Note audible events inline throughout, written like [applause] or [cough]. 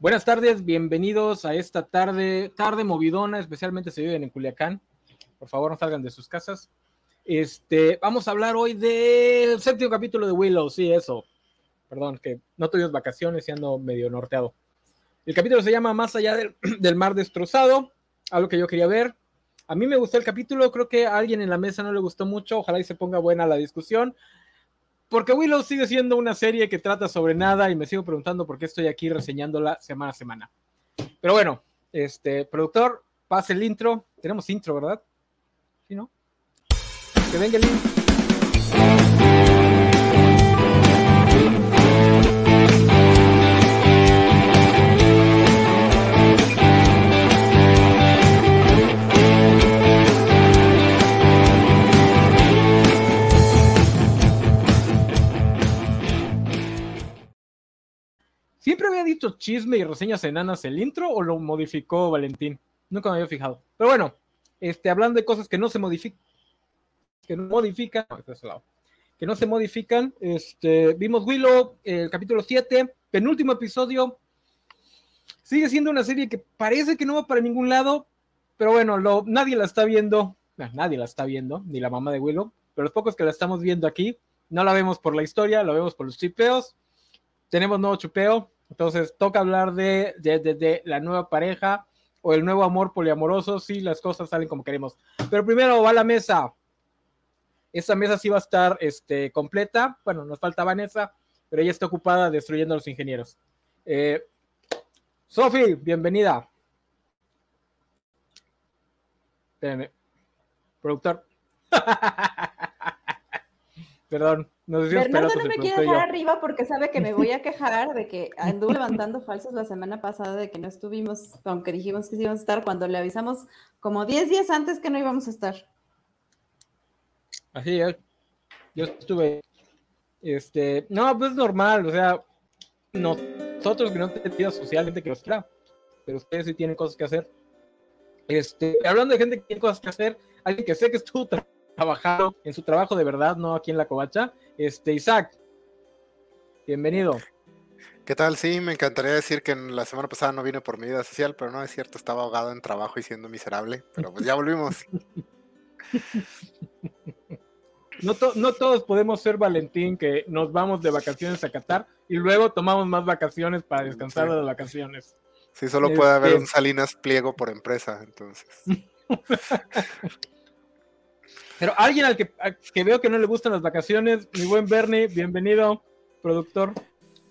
Buenas tardes, bienvenidos a esta tarde, tarde movidona, especialmente si viven en Culiacán. Por favor, no salgan de sus casas. Este, vamos a hablar hoy del séptimo capítulo de Willow, sí, eso. Perdón, que no tuvimos vacaciones y ando medio norteado. El capítulo se llama Más allá del, [clears throat] del mar destrozado, algo que yo quería ver. A mí me gustó el capítulo, creo que a alguien en la mesa no le gustó mucho, ojalá y se ponga buena la discusión. Porque Willow sigue siendo una serie que trata sobre nada y me sigo preguntando por qué estoy aquí reseñándola semana a semana. Pero bueno, este, productor, pase el intro. Tenemos intro, ¿verdad? ¿Sí, no? Que venga el intro. ¿Siempre había dicho chisme y reseñas enanas el intro o lo modificó Valentín? Nunca me había fijado. Pero bueno, este, hablando de cosas que no se modifican, que no modifican, que no se modifican, este, vimos Willow, el capítulo 7, penúltimo episodio. Sigue siendo una serie que parece que no va para ningún lado, pero bueno, lo, nadie la está viendo, nah, nadie la está viendo, ni la mamá de Willow, pero los pocos que la estamos viendo aquí, no la vemos por la historia, la vemos por los chipeos tenemos nuevo chupeo, entonces toca hablar de, de, de, la nueva pareja o el nuevo amor poliamoroso si las cosas salen como queremos. Pero primero va la mesa. Esta mesa sí va a estar este, completa. Bueno, nos falta Vanessa, pero ella está ocupada destruyendo a los ingenieros. Eh, Sofi, bienvenida. Espérenme. Productor. [laughs] Perdón. No sé si Bernardo no me quiere dejar arriba porque sabe que me voy a quejar de que [laughs] anduve levantando falsos la semana pasada de que no estuvimos, aunque dijimos que sí íbamos a estar, cuando le avisamos como 10 días antes que no íbamos a estar. Así es. Yo estuve. Este, no, pues es normal, o sea, nosotros que no tenemos vida social, gente que los quiera, pero ustedes sí tienen cosas que hacer. Este, hablando de gente que tiene cosas que hacer, alguien que sé que estuvo trabajando en su trabajo de verdad, no aquí en la covacha. Este, Isaac, bienvenido. ¿Qué tal? Sí, me encantaría decir que la semana pasada no vine por mi vida social, pero no es cierto, estaba ahogado en trabajo y siendo miserable, pero pues ya volvimos. [laughs] No, to no, todos podemos ser Valentín, que nos vamos de vacaciones a Qatar y luego tomamos más vacaciones para descansar sí. de las vacaciones. Sí, solo puede haber un Salinas pliego por empresa, entonces. [laughs] Pero alguien al que, al que, veo que no le gustan las vacaciones, mi buen Bernie, bienvenido, productor.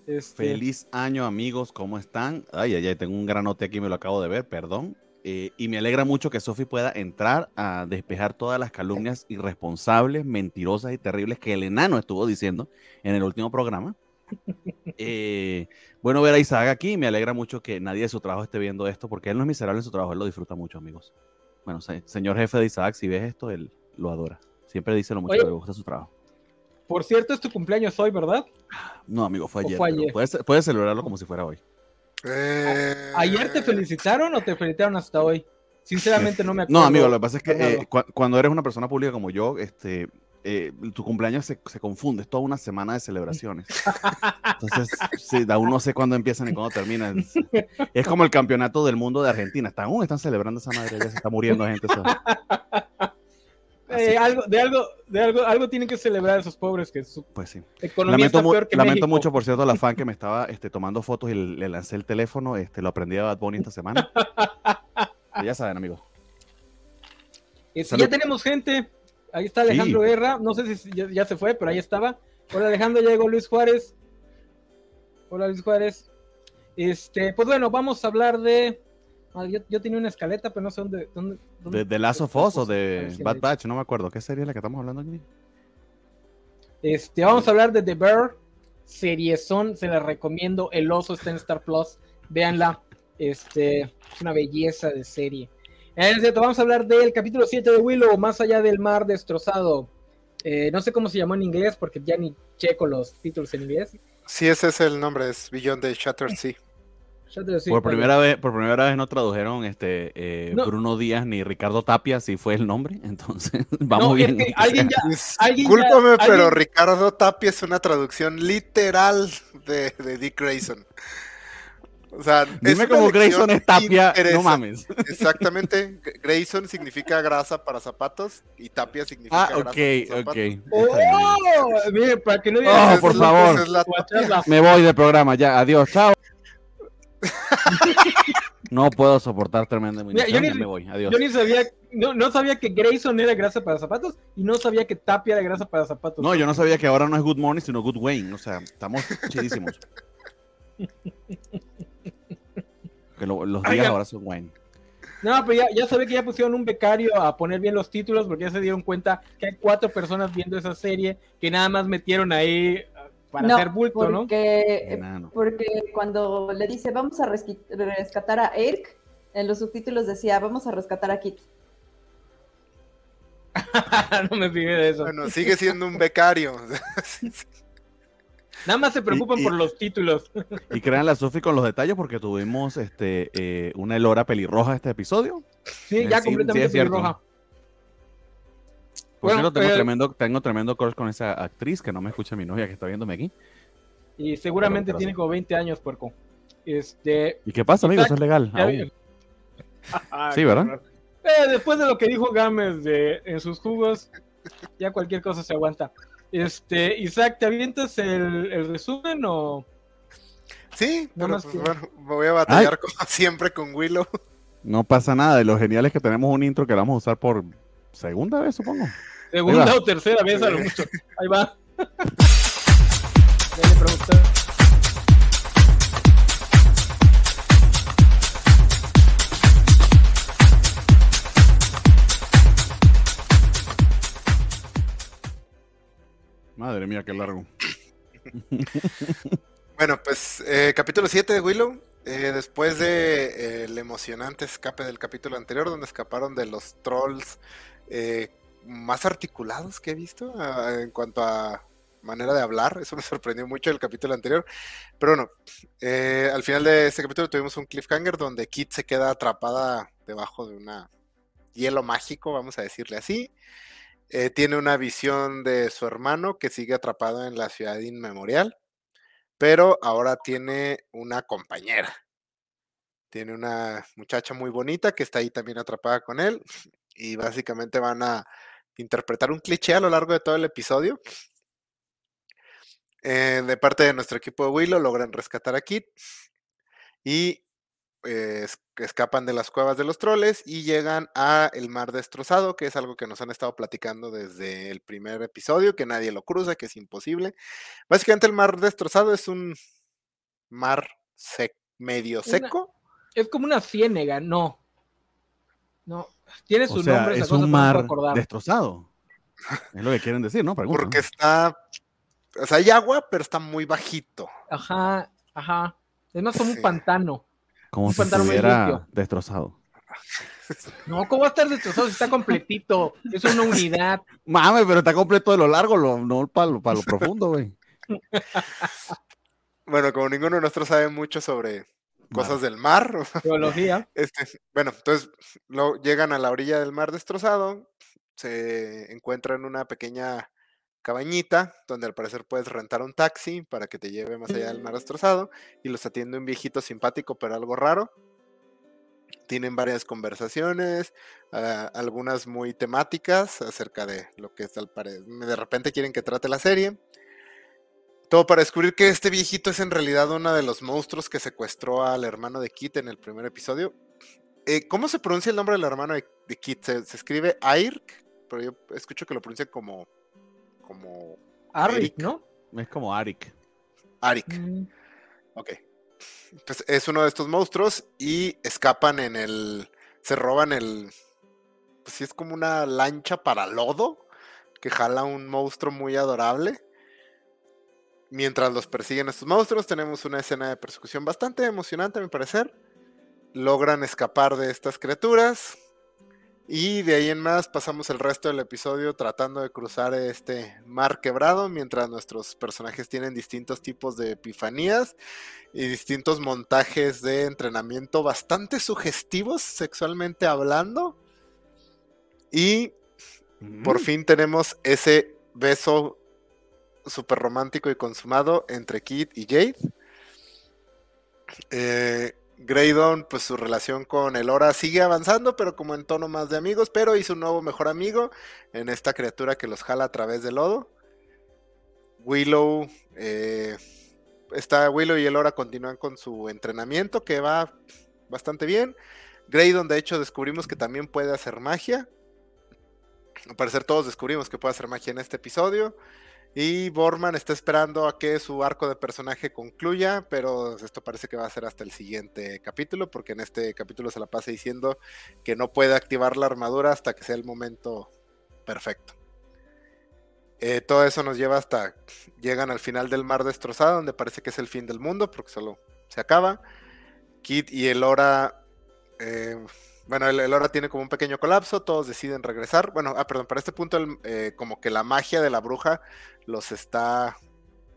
Este... Feliz año, amigos, ¿cómo están? Ay, ay, ay, tengo un granote aquí, me lo acabo de ver, perdón. Eh, y me alegra mucho que Sofi pueda entrar a despejar todas las calumnias irresponsables, mentirosas y terribles que el enano estuvo diciendo en el último programa. [laughs] Eh, bueno ver a Isaac aquí, me alegra mucho que nadie de su trabajo esté viendo esto, porque él no es miserable en su trabajo, él lo disfruta mucho, amigos. Bueno, señor jefe de Isaac, si ves esto, él lo adora. Siempre dice lo mucho Oye, que le gusta su trabajo. Por cierto, es tu cumpleaños hoy, ¿verdad? No, amigo, fue ayer. Fue ayer? Puedes, puedes, celebrarlo como si fuera hoy. Eh... ¿Ayer te felicitaron o te felicitaron hasta hoy? Sinceramente no me acuerdo. No, amigo, lo que pasa es que eh, cu cuando eres una persona pública como yo, este, eh, tu cumpleaños se, se, confunde, es toda una semana de celebraciones. Entonces, sí, aún no sé cuándo empiezan y cuándo terminan. Es, es, como el campeonato del mundo de Argentina. Están, aún están celebrando esa madre, ya se está muriendo gente. Eh, algo, de algo, de algo, algo tienen que celebrar esos pobres que su pues sí. economía lamento, está peor que lamento México. mucho, por cierto, a la fan que me [laughs] estaba este, tomando fotos y le, le, lancé el teléfono, este, lo aprendí a Bad Bunny esta semana. [laughs] ya saben, amigos. Este, ya tenemos gente. Ahí está Alejandro sí. Guerra. No sé si ya, ya, se fue, pero ahí estaba. Hola Alejandro, ya llegó Luis Juárez. Hola Luis Juárez. Este, pues bueno, vamos a hablar de. Ah, yo, yo, tenía una escaleta, pero no sé dónde. dónde, dónde ¿De, de Last of Us o de Bad Batch? No me acuerdo. ¿Qué serie es la que estamos hablando aquí? Este, vamos a hablar de The Bear. Serie son, se la recomiendo. El oso está en Star Plus. Véanla. Este, es una belleza de serie. Es cierto, vamos a hablar del capítulo 7 de Willow, Más allá del mar destrozado. Eh, no sé cómo se llamó en inglés, porque ya ni checo los títulos en inglés. Sí, ese es el nombre, es Beyond the Shattered Sea. Por primera, vez, por primera vez no tradujeron este eh, no. Bruno Díaz ni Ricardo Tapia, si fue el nombre, [laughs] entonces vamos no, bien. Es que alguien ya, Discúlpame, pero ¿alguien? Ricardo Tapia es una traducción literal de, de Dick Grayson. O sea, Dime como Grayson es tapia, no mames. [laughs] Exactamente. Grayson significa grasa para zapatos y tapia significa Ah, grasa ok, para ok. zapatos. ¡Oh! Mire, para que no Oh, digas por favor. La. Me voy del programa, ya, adiós, chao. [laughs] No puedo soportar tremenda Mira, yo ni- me voy, adiós. Yo ni sabía, no, no sabía que Grayson era grasa para zapatos y no sabía que Tapia era grasa para zapatos. No, yo no sabía que ahora no es Good Morning, sino Good Wayne. O sea, estamos chidísimos. [laughs] Que lo- los días ahora son Wayne. No, pero ya, ya que ya pusieron un becario a poner bien los títulos porque ya se dieron cuenta que hay cuatro personas viendo esa serie que nada más metieron ahí ah, para no, hacer bulto, ¿no? porque, Enano. porque cuando le dice vamos a rescatar a Eric, en los subtítulos decía vamos a rescatar a Kit. [laughs] no me fijé de eso. Bueno, sigue siendo un becario. Nada más se preocupan Y- y- por los títulos. [laughs] Y crean la Sofi con los detalles porque tuvimos este eh, una Elora pelirroja este episodio. Sí, ya sí, completamente sí, es cierto. pelirroja. Por Bueno, cierto, tengo eh, tremendo, tengo tremendo crush con esa actriz que no me escucha mi novia que está viéndome aquí. Y seguramente Pero- pero tiene sí. como 20 años, puerco. Este. ¿Y qué pasa, amigo? Eso es legal. aún. [laughs] Ah, Sí, ¿verdad? Eh, después de lo que dijo Gámez de, en sus jugos, ya cualquier cosa se aguanta. Este, Isaac, ¿te avientas el, el resumen o...? Sí, No pero más pues, que- bueno, me voy a batallar como [laughs] siempre con Willow. No pasa nada. De lo genial es que tenemos un intro que vamos a usar por segunda vez, supongo. Segunda o tercera vez a lo mucho. Ahí va. Madre mía, qué largo. Bueno, pues eh, capítulo 7 de Willow. eh, después de eh, el emocionante escape del capítulo anterior, donde escaparon de los trolls eh, más articulados que he visto ah, en cuanto a manera de hablar. Eso me [laughs] sorprendió mucho del capítulo anterior. Pero bueno, eh, al final de este capítulo tuvimos un cliffhanger donde Kit se queda atrapada debajo de una hielo mágico, vamos a decirle así. Eh, tiene una visión de su hermano que sigue atrapado en la ciudad inmemorial pero ahora tiene una compañera. Tiene una muchacha muy bonita que está ahí también atrapada con él y básicamente van a interpretar un cliché a lo largo de todo el episodio. Eh, de parte de nuestro equipo de Willow logran rescatar a Kit y eh, es- escapan de las cuevas de los troles y llegan a el mar destrozado, que es algo que nos han estado platicando desde el primer episodio, que nadie lo cruza, que es imposible. Básicamente el mar destrozado es un mar sec- medio Una- seco. Es como una ciénega, no. No. Tiene su O sea, nombre, esa es cosa, un no mar destrozado. Es lo que quieren decir, ¿no? Pregunta, Porque ¿no? está. O sea, hay agua, pero está muy bajito. Ajá, ajá. Es más como Sí. un pantano. Como un si pantalón muy estuviera limpio. destrozado. No, ¿cómo va a estar destrozado si está completito? Es una unidad. [laughs] Mame, pero está completo de lo largo, lo- no para lo, pa' lo [laughs] profundo, güey. Bueno, como ninguno de nosotros sabe mucho sobre cosas del mar, [laughs] Geología. este, bueno, entonces lo, llegan a la orilla del mar destrozado, se encuentran una pequeña cabañita donde al parecer puedes rentar un taxi para que te lleve más allá del mar destrozado y los atiende un viejito simpático pero algo raro. Tienen varias conversaciones, ah, algunas muy temáticas acerca de lo que es al pare- de repente quieren que trate la serie. Todo para descubrir que este viejito es en realidad uno de los monstruos que secuestró al hermano de Kit en el primer episodio. Eh, ¿Cómo se pronuncia el nombre del hermano de, de Kit? Se, se escribe Airk, pero yo escucho que lo pronuncia como, como Arik, Eric. ¿no? Es como Arik. Arik. Mm, Ok. Pues es uno de estos monstruos y escapan en el. Se roban el. Pues sí, es como una lancha para lodo que jala un monstruo muy adorable. Mientras los persiguen estos monstruos, tenemos una escena de persecución bastante emocionante, a mi parecer. Logran escapar de estas criaturas. Y de ahí en más pasamos el resto del episodio tratando de cruzar este mar quebrado mientras nuestros personajes tienen distintos tipos de epifanías y distintos montajes de entrenamiento bastante sugestivos sexualmente hablando. Y por Mm. fin tenemos ese beso súper romántico y consumado entre Kit y Jade. Eh, Graydon, pues su relación con Elora sigue avanzando, pero como en tono más de amigos, pero hizo un nuevo mejor amigo en esta criatura que los jala a través del lodo. Willow, eh, está Willow y Elora continúan con su entrenamiento que va bastante bien. Graydon, de hecho, descubrimos que también puede hacer magia. Al parecer todos descubrimos que puede hacer magia en este episodio. Y Borman está esperando a que su arco de personaje concluya, pero esto parece que va a ser hasta el siguiente capítulo, porque en este capítulo se la pasa diciendo que no puede activar la armadura hasta que sea el momento perfecto. Eh, todo eso nos lleva hasta llegan al final del mar destrozado, donde parece que es el fin del mundo, porque solo se acaba. Kit y Elora eh, bueno, el, el, tiene como un pequeño colapso, todos deciden regresar. Bueno, ah, perdón, para este punto eh, como que la magia de la bruja los está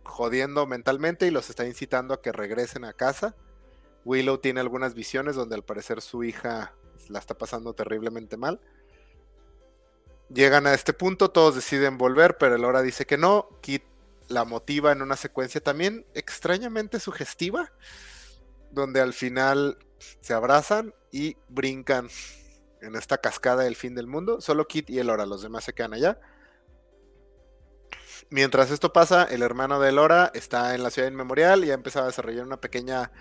jodiendo mentalmente y los está incitando a que regresen a casa. Willow tiene algunas visiones donde al parecer su hija la está pasando terriblemente mal. Llegan a este punto, todos deciden volver, pero Elora dice que no. Kit la motiva en una secuencia también extrañamente sugestiva, donde al final se abrazan y brincan en esta cascada del fin del mundo. Solo Kit y Elora, los demás se quedan allá. Mientras esto pasa, el hermano de Elora está en la ciudad inmemorial y ha empezado a desarrollar una pequeña...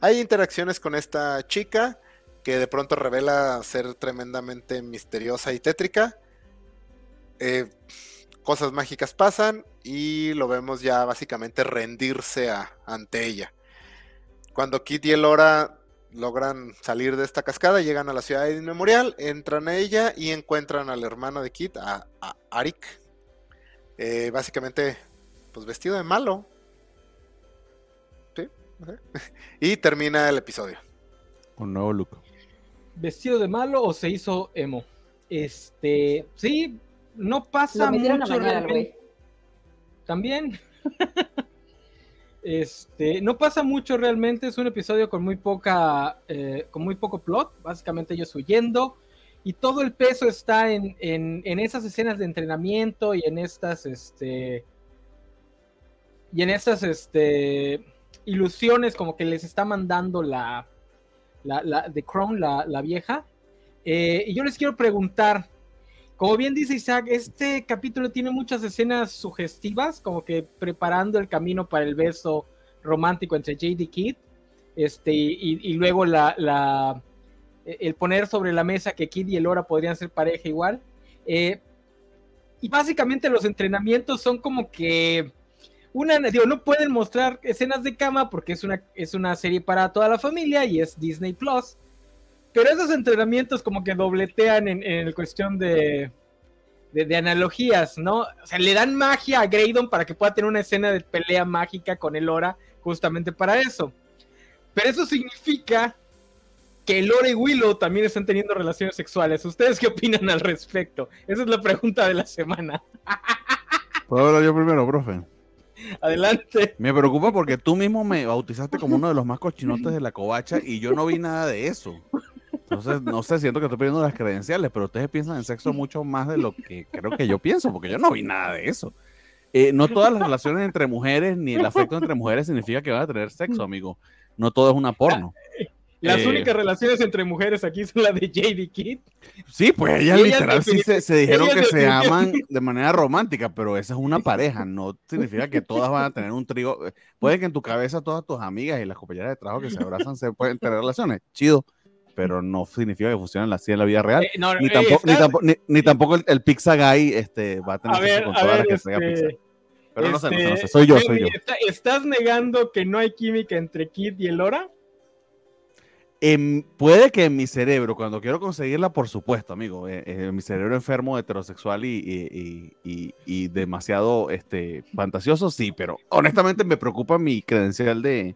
Hay interacciones con esta chica que de pronto revela ser tremendamente misteriosa y tétrica. Eh, cosas mágicas pasan y lo vemos ya básicamente rendirse ante ella. Cuando Kit y Elora logran salir de esta cascada, llegan a la ciudad inmemorial, entran a ella y encuentran al hermano de Kit, a, Arik, eh, básicamente, pues vestido de malo. ¿Sí? [laughs] y termina el episodio. Con nuevo look. ¿Vestido de malo o se hizo emo? Este, sí, no pasa mucho También. [laughs] Este, no pasa mucho realmente, es un episodio con muy poca, eh, con muy poco plot, básicamente ellos huyendo, y todo el peso está en, en, esas escenas de entrenamiento y en estas, este, y en estas, este, ilusiones como que les está mandando la, la, la de Crown, la, la vieja. Eh, y yo les quiero preguntar, como bien dice Isaac, este capítulo tiene muchas escenas sugestivas, como que preparando el camino para el beso romántico entre J.D. Kidd, este, y, luego la, el poner sobre la mesa que Kid y Elora podrían ser pareja igual. Eh, y básicamente los entrenamientos son como que una, digo, no pueden mostrar escenas de cama porque es una, es una serie para toda la familia y es Disney Plus. Pero esos entrenamientos como que dobletean en, en cuestión de, de, analogías, ¿no? O sea, le dan magia a Graydon para que pueda tener una escena de pelea mágica con Elora, justamente para eso. Pero eso significa que Elora y Willow también están teniendo relaciones sexuales. ¿Ustedes qué opinan al respecto? Esa es la pregunta de la semana. ¿Puedo hablar yo primero, profe? Adelante. Me preocupa porque tú mismo me bautizaste como uno de los más cochinotes de la covacha y yo no vi nada de eso. Entonces, no sé, siento que estoy pidiendo las credenciales, pero ustedes piensan en sexo mucho más de lo que creo que yo pienso, porque yo no vi nada de eso. Eh, no todas las relaciones entre mujeres ni el afecto entre mujeres significa que van a tener sexo, amigo. No todo es una porno. Las eh, únicas relaciones entre mujeres aquí son las de JD Kidd. Sí, pues ellas literal sí se, dijeron que se aman de manera romántica, pero esa es una pareja, no significa que todas van a tener un trío. Puede que en tu cabeza todas tus amigas y las compañeras de trabajo que se abrazan se pueden tener relaciones, chido, pero no significa que funcionen así en la vida real. Eh, ni, tampoco, ni, tampoco, el, Pizza Guy este, va a tener sexo con todas las que este, pizza. Pero no, sé, no, sé, soy yo, soy yo. ¿Estás negando que no hay química entre Kid y Elora? puede que en mi cerebro, cuando quiero conseguirla, por supuesto, amigo, eh, eh, en mi cerebro enfermo, heterosexual y, y, y, demasiado este, fantasioso, sí, pero honestamente me preocupa mi credencial de,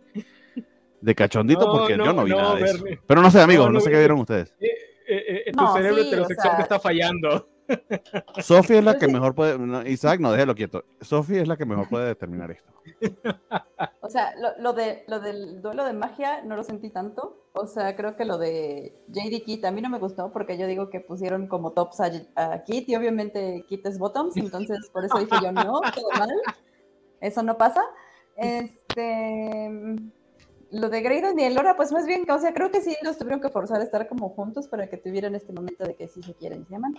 de cachondito porque yo no vi nada de eso. Pero no sé, amigos, no, sé qué vieron ustedes. Eh, eh, eh, tu cerebro heterosexual te está fallando. [laughs] Sofía es la que mejor puede. Isaac, no, déjelo quieto. Sofía es la que mejor puede determinar esto. O sea, lo, de, lo del duelo de magia no lo sentí tanto. O sea, creo que lo de JD Kit a mí no me gustó porque yo digo que pusieron como tops a, a Kit y obviamente Kit es bottoms, entonces por eso dije yo no, todo mal. Eso no pasa. Este lo de Graydon y Elora, pues más bien, o sea, creo que sí los tuvieron que forzar a estar como juntos para que tuvieran este momento de que sí se quieren, se llaman.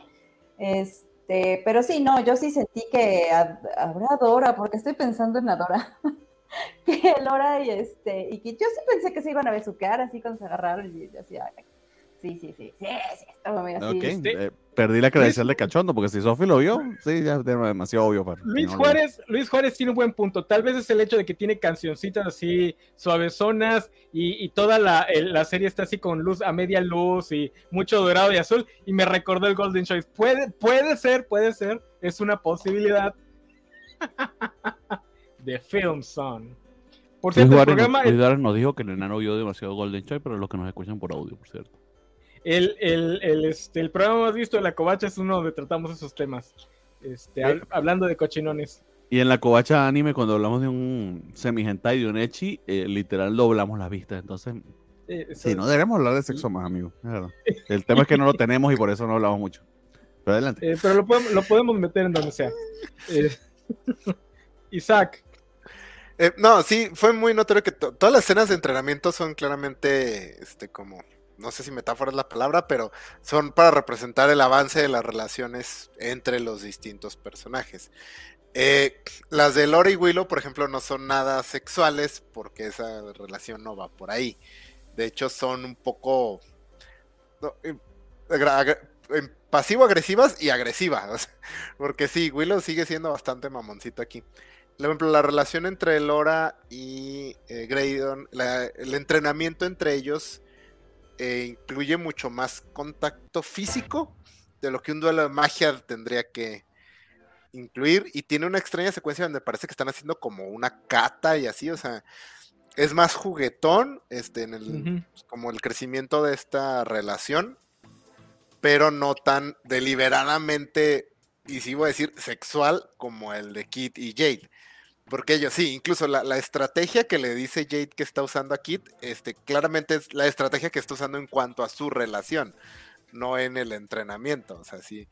Este, pero sí, no, yo sí sentí que habrá Dora, porque estoy pensando en Adora. [laughs] que Elora y este, y que yo sí pensé que se iban a besuquear así cuando se agarraron y así, Sí, sí, sí, sí, sí, estaba muy así. Perdí la credencial de cachondo, porque si Sofi lo vio, sí, ya es demasiado obvio. Para Luis, Juárez, Luis Juárez tiene un buen punto. Tal vez es el hecho de que tiene cancioncitas así suavezonas y, y toda la, la, serie está así con luz a media luz y mucho dorado y azul. Y me recordó el Golden Choice. Puede, puede ser, puede ser, es una posibilidad. [laughs] de Film Son. Por cierto, el programa. Luis Juárez nos dijo que el enano vio demasiado Golden Choice, pero los que nos escuchan por audio, por cierto. El, el, el, este, el programa más visto de la covacha es uno donde tratamos esos temas. Este, hablando de cochinones. Y en la covacha anime, cuando hablamos de un semi-hentai de un echi, eh, literal doblamos las vistas. Entonces, sí, no debemos hablar de sexo más, amigo. El tema es que no lo tenemos y por eso no hablamos mucho. Pero adelante. Eh, pero lo podemos, lo podemos meter en donde sea. [laughs] Eh, [laughs] Isaac. no, sí, fue muy notorio que todas las escenas de entrenamiento son claramente este, como no sé si metáfora es la palabra, pero son para representar el avance de las relaciones entre los distintos personajes. Eh, las de Lori y Willow, por ejemplo, no son nada sexuales porque esa relación no va por ahí. De hecho, son un poco pasivo-agresivas y agresivas. [laughs] Porque sí, Willow sigue siendo bastante mamoncito aquí. Por ejemplo, la relación entre Lora y eh, Graydon, el entrenamiento entre ellos eh, incluye mucho más contacto físico de lo que un duelo de magia tendría que incluir. Y tiene una extraña secuencia donde parece que están haciendo como una cata y así, o sea, es más juguetón, este, en el, como el crecimiento de esta relación, pero no tan deliberadamente, y si voy a decir, sexual como el de Kit y Jade. Porque ellos, sí, incluso la, estrategia que le dice Jade que está usando a Kit, este, claramente es la estrategia que está usando en cuanto a su relación, no en el entrenamiento. O sea, sí.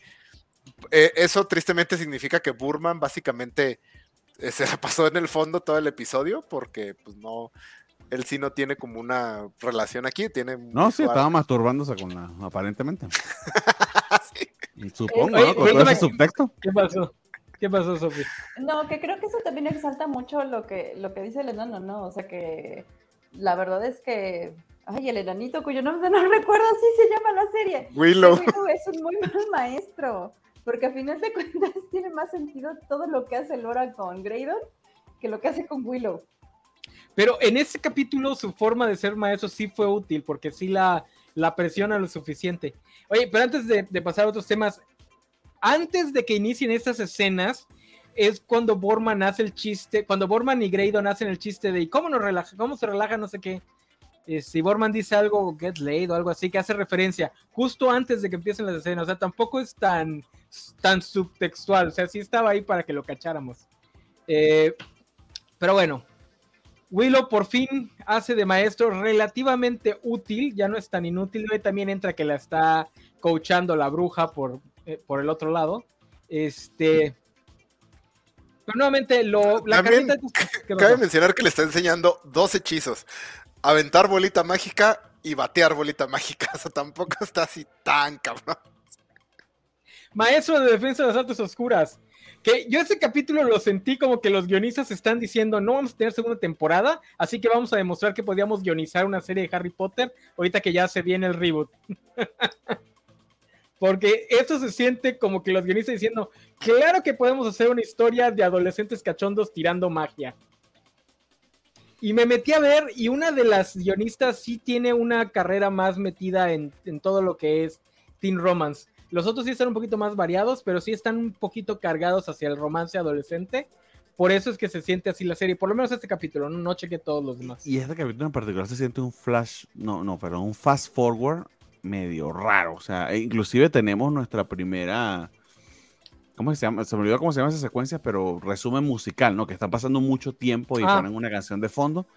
Eh, eso tristemente significa que Burman básicamente eh, se la pasó en el fondo todo el episodio, porque pues no, él sí no tiene como una relación aquí, tiene... No, sí, estaba masturbándose con la, aparentemente. [laughs] Supongo, ¿no? Con todo ese subtexto. ¿Qué pasó? ¿Qué pasó, Sofía? No, que creo que eso también exalta mucho lo que, lo que dice el enano, ¿no? O sea que la verdad es que. Ay, el enanito cuyo nombre no [laughs] recuerdo así se llama la serie. Willow. Willow es un muy mal maestro. Porque a final de cuentas [laughs] tiene más sentido todo lo que hace Laura con Graydon que lo que hace con Willow. Pero en ese capítulo su forma de ser maestro sí fue útil porque sí la, la presiona lo suficiente. Oye, pero antes de, de pasar a otros temas, antes de que inicien estas escenas, es cuando Borman hace el chiste, cuando Borman y Graydon hacen el chiste de cómo nos relaja, cómo se relaja, no sé qué. Eh, si Borman dice algo, get laid o algo así, que hace referencia justo antes de que empiecen las escenas. O sea, tampoco es tan, tan subtextual. O sea, sí estaba ahí para que lo cacháramos. Eh, pero bueno, Willow por fin hace de maestro relativamente útil, ya no es tan inútil. También entra que la está coachando la bruja por, eh, por el otro lado. Este. Pero nuevamente, lo, la [laughs] Cabe mencionar que le está enseñando dos hechizos: aventar bolita mágica y batear bolita mágica. [laughs] O sea, tampoco está así tan cabrón. Maestro de defensa de las artes oscuras. Que yo ese capítulo lo sentí como que los guionistas están diciendo no vamos a tener segunda temporada, así que vamos a demostrar que podíamos guionizar una serie de Harry Potter ahorita que ya se viene el reboot. [laughs] Porque esto se siente como que los guionistas diciendo, claro que podemos hacer una historia de adolescentes cachondos tirando magia. Y me metí a ver y una de las guionistas sí tiene una carrera más metida en, todo lo que es teen romance. Los otros sí están un poquito más variados, pero sí están un poquito cargados hacia el romance adolescente. Por eso es que se siente así la serie, por lo menos este capítulo, no, no cheque todos los demás. Y este capítulo en particular se siente un flash, no, no, pero un fast forward medio raro. O sea, e inclusive tenemos nuestra primera. ¿Cómo se llama? Se me olvidó cómo se llama esa secuencia, pero resumen musical, ¿no? Que están pasando mucho tiempo y ah. ponen una canción de fondo.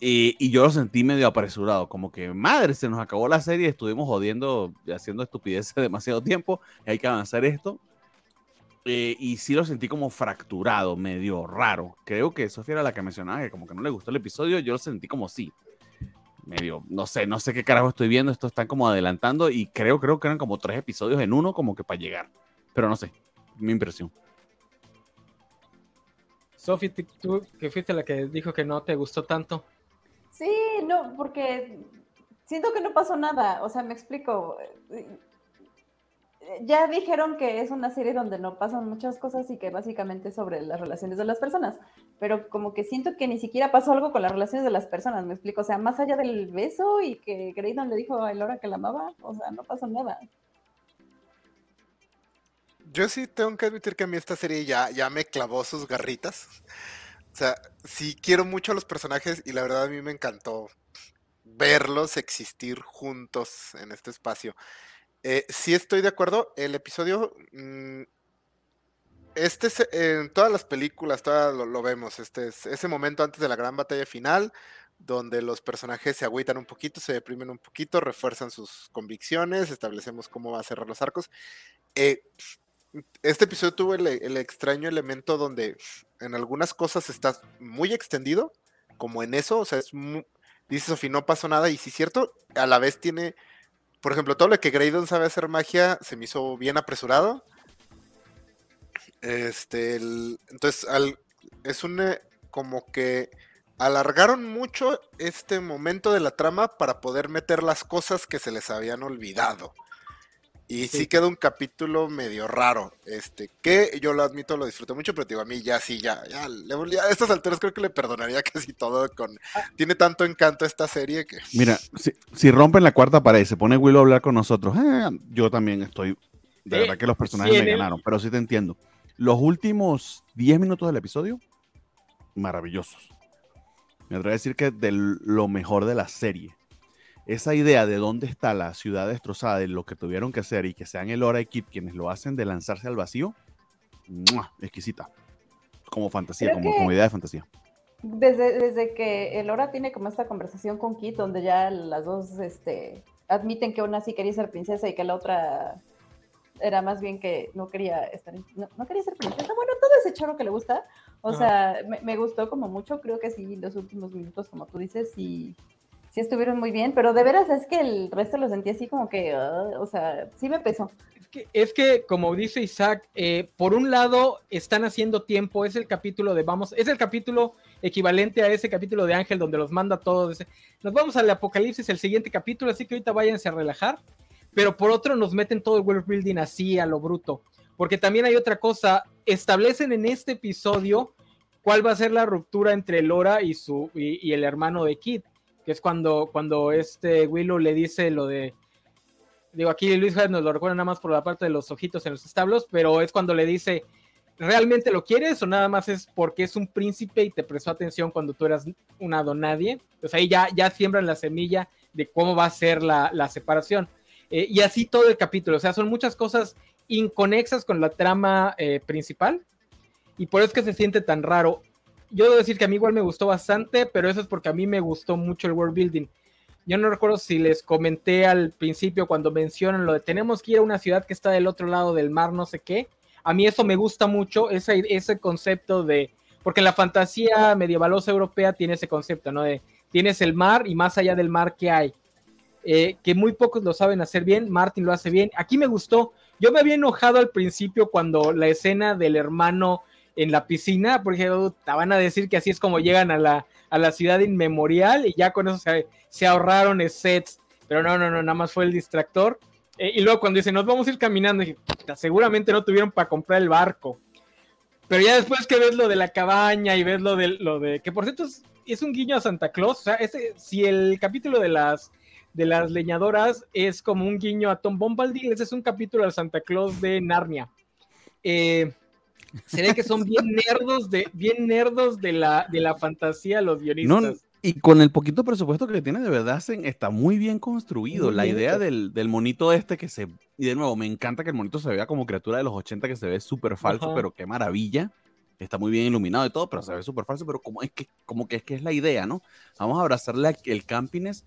Y, yo lo sentí medio apresurado, como que madre, se nos acabó la serie, estuvimos jodiendo, haciendo estupideces [laughs] demasiado tiempo, y hay que avanzar esto. Eh, y sí lo sentí como fracturado, medio raro. Creo que Sofía era la que mencionaba que como que no le gustó el episodio, yo lo sentí como sí. Medio, no sé, no sé qué carajo estoy viendo, esto están como adelantando y creo, creo que eran como tres episodios en uno como que para llegar. Pero no sé, mi impresión. Sofi, tú que fuiste la que dijo que no te gustó tanto. Sí, no, porque siento que no pasó nada, o sea, me explico. Ya dijeron que es una serie donde no pasan muchas cosas y que básicamente sobre las relaciones de las personas, pero como que siento que ni siquiera pasó algo con las relaciones de las personas, me explico, o sea, más allá del beso y que Graydon le dijo a Elora que la amaba, o sea, no pasó nada. Yo sí tengo que admitir que a mí esta serie ya, ya me clavó sus garritas. O sea, sí quiero mucho a los personajes y la verdad a mí me encantó verlos existir juntos en este espacio. Eh, sí estoy de acuerdo, el episodio... Mm, este es, en todas las películas, lo, lo, vemos, este es ese momento antes de la gran batalla final, donde los personajes se agüitan un poquito, se deprimen un poquito, refuerzan sus convicciones, establecemos cómo va a cerrar los arcos. Eh, este episodio tuvo el, extraño elemento donde en algunas cosas está muy extendido, como en eso, o sea, es dice Sofi, no pasó nada, y si es cierto, a la vez tiene, por ejemplo, todo lo que Graydon sabe hacer magia se me hizo bien apresurado. Este, entonces, es un eh, como que alargaron mucho este momento de la trama para poder meter las cosas que se les habían olvidado. Y sí. queda un capítulo medio raro, este, que yo lo admito, lo disfruto mucho, pero digo, a mí ya sí, ya, ya, a estas alturas creo que le perdonaría [laughs] casi todo con... Ah. Tiene tanto encanto esta serie que... Mira, si, rompen la cuarta pared y se pone Willow a hablar con nosotros, eh, yo también estoy... De verdad que los personajes me ganaron, pero sí te entiendo. Los últimos 10 minutos del episodio, maravillosos. Me atrevo a decir que de lo mejor de la serie esa idea de dónde está la ciudad destrozada, de lo que tuvieron que hacer y que sean el Hora Equip quienes lo hacen de lanzarse al vacío, exquisita. Como fantasía, como, idea de fantasía. Desde, desde que el Hora tiene como esta conversación con Kit, donde ya las dos este, admiten que una sí quería ser princesa y que la otra era más bien que no quería estar, no, quería ser princesa. Bueno, todo ese choro que le gusta. O sea, me, me, gustó como mucho. Creo que sí, los últimos minutos, como tú dices, y sí estuvieron muy bien, pero de veras es que el resto lo sentí así como que, ah, o sea, sí me pesó. Es que, como dice Isaac, eh, por un lado están haciendo tiempo, es el capítulo de vamos, es el capítulo equivalente a ese capítulo de Ángel donde los manda todos. Nos vamos al apocalipsis, el siguiente capítulo, así que ahorita váyanse a relajar, pero por otro nos meten todo el world building así a lo bruto, porque también hay otra cosa, establecen en este episodio cuál va a ser la ruptura entre Lora y, su, y, y el hermano de Kid que es cuando, cuando este Willow le dice lo de, digo, aquí Luis nos lo recuerda nada más por la parte de los ojitos en los establos, pero es cuando le dice, ¿realmente lo quieres o nada más es porque es un príncipe y te prestó atención cuando tú eras una donadie? Pues ahí ya, ya siembran la semilla de cómo va a ser la, separación. Eh, y así todo el capítulo, o sea, son muchas cosas inconexas con la trama eh, principal y por eso es que se siente tan raro yo debo decir que a mí igual me gustó bastante, pero eso es porque a mí me gustó mucho el world building. Yo no recuerdo si les comenté al principio cuando mencionan lo de tenemos que ir a una ciudad que está del otro lado del mar, no sé qué. A mí eso me gusta mucho, ese, ese concepto de, porque la fantasía medievalosa europea tiene ese concepto, ¿no? De tienes el mar y más allá del mar, ¿qué hay? Eh, que muy pocos lo saben hacer bien, Martin lo hace bien. Aquí me gustó, yo me había enojado al principio cuando la escena del hermano en la piscina, porque te van a decir que así es como llegan a la, a la ciudad inmemorial y ya con eso se, se ahorraron sets, pero no, no, no, nada más fue el distractor. Eh, y luego cuando dicen, nos vamos a ir caminando, dije, seguramente no tuvieron para comprar el barco. Pero ya después que ves lo de la cabaña y ves lo de, lo de que por cierto es, un guiño a Santa Claus, o sea, ese, si el capítulo de las, de las leñadoras es como un guiño a Tom Bombadil, ese es un capítulo de Santa Claus de Narnia. Eh, se ve que son bien nerdos de, bien nerdos de la, de la fantasía los guionistas. y con el poquito presupuesto que tiene, de verdad está muy bien construido. la idea del, monito este que se. Y de nuevo, me encanta que el monito se vea como criatura de los 80, que se ve súper falso, pero qué maravilla. Está muy bien iluminado y todo, pero se ve súper falso. Pero como es que, como que es que es la idea, ¿no? Vamos a abrazarle el campines.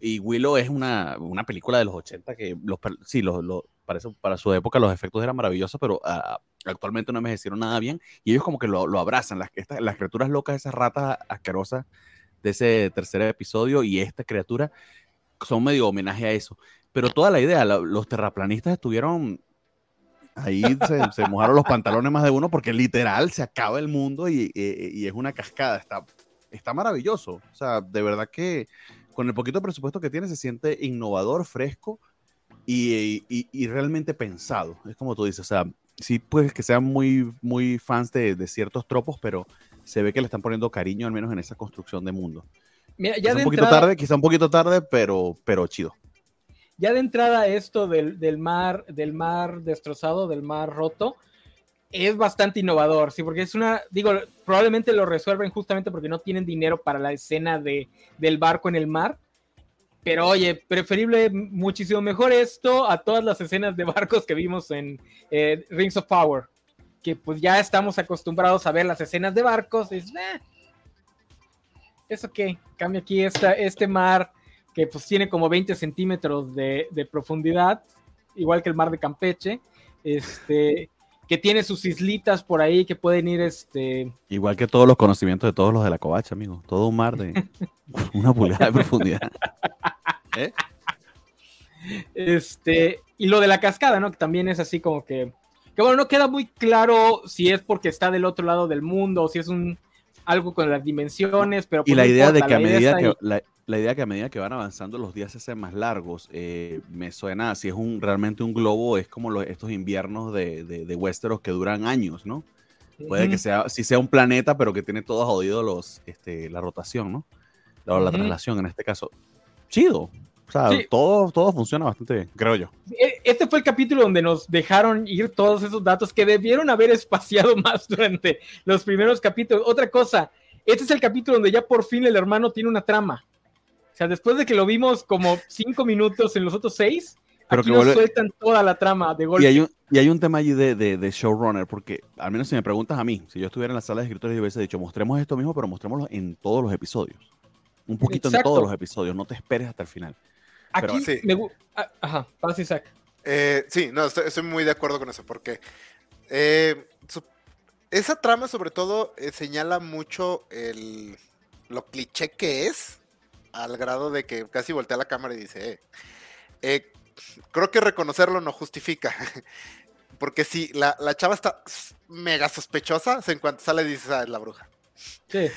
Y Willow es una, película de los 80 que los, sí, los, para, eso, para su época los efectos eran maravillosos, pero a, actualmente no envejecieron nada bien, y ellos como que lo, lo abrazan, las, estas- las criaturas locas, esas ratas asquerosas de ese tercer episodio y esta criatura son medio homenaje a eso. Pero toda la idea, los terraplanistas estuvieron ahí, se, se mojaron los pantalones más de uno porque literal se acaba el mundo y, y- y es una cascada, está, está maravilloso. O sea, de verdad que con el poquito presupuesto que tiene se siente innovador, fresco y, y- y realmente pensado. Es como tú dices, o sea, sí puedes que sean muy, muy fans de, de ciertos tropos, pero se ve que le están poniendo cariño al menos en esa construcción de mundo. Mira, ya Quizá de, un poquito entrada, tarde, quizá un poquito tarde, pero, pero chido. ya de entrada esto del, del mar, del mar destrozado, del mar roto, es bastante innovador, sí, porque es una, digo, probablemente lo resuelven justamente porque no tienen dinero para la escena de, del barco en el mar. Pero oye, preferible muchísimo mejor esto a todas las escenas de barcos que vimos en eh, Rings of Power. Que pues ya estamos acostumbrados a ver las escenas de barcos. es, "Eh, ¿Eso? Cambia aquí esta, este mar que pues tiene como 20 centímetros de, de profundidad, igual que el mar de Campeche. Este, que tiene sus islitas por ahí que pueden ir este, Igual que todos los conocimientos de todos los de la covacha, amigo. Todo un mar de [laughs] una pulgada de profundidad. [laughs] ¿Eh? Este, y lo de la cascada, ¿no? Que también es así como que, que bueno, no queda muy claro si es porque está del otro lado del mundo o si es un algo con las dimensiones, pero Y pues la idea de que a medida que la, la idea que a medida que van avanzando los días se hacen más largos, eh, me suena, si es un realmente un globo, es como los, estos inviernos de, de, de Westeros que duran años, ¿no? Puede que sea, si sea un planeta, pero que tiene todo jodido los, este, la rotación, ¿no? La, la traslación en este caso. Chido. O sea, Sí. todo, todo funciona bastante bien, creo yo. E- Este fue el capítulo donde nos dejaron ir todos esos datos que debieron haber [laughs] espaciado más durante los primeros capítulos. Otra cosa, este es el capítulo donde ya por fin el hermano tiene una trama. O sea, después de que lo vimos como cinco minutos en los otros seis, Pero aquí que nos vuelve- sueltan toda la trama de golpe. Y hay, un, y hay un tema allí de, de, de showrunner, porque al menos si me preguntas a mí, si yo estuviera en la sala de escritores, yo hubiese dicho, mostremos esto mismo, pero mostrémoslo en todos los episodios. Un poquito en Exacto. todos los episodios, no te esperes hasta el final. Aquí pero sí. me ah, Ajá, pasa Isaac. Eh, sí, no, estoy, estoy muy de acuerdo con eso, porque eh, su- esa trama sobre todo eh, señala mucho el, lo cliché que es, al grado de que casi voltea la cámara y dice, eh, eh, creo que reconocerlo no justifica, [laughs] porque si la, la chava está mega sospechosa, en cuanto sale dices, ah, es la bruja. Sí.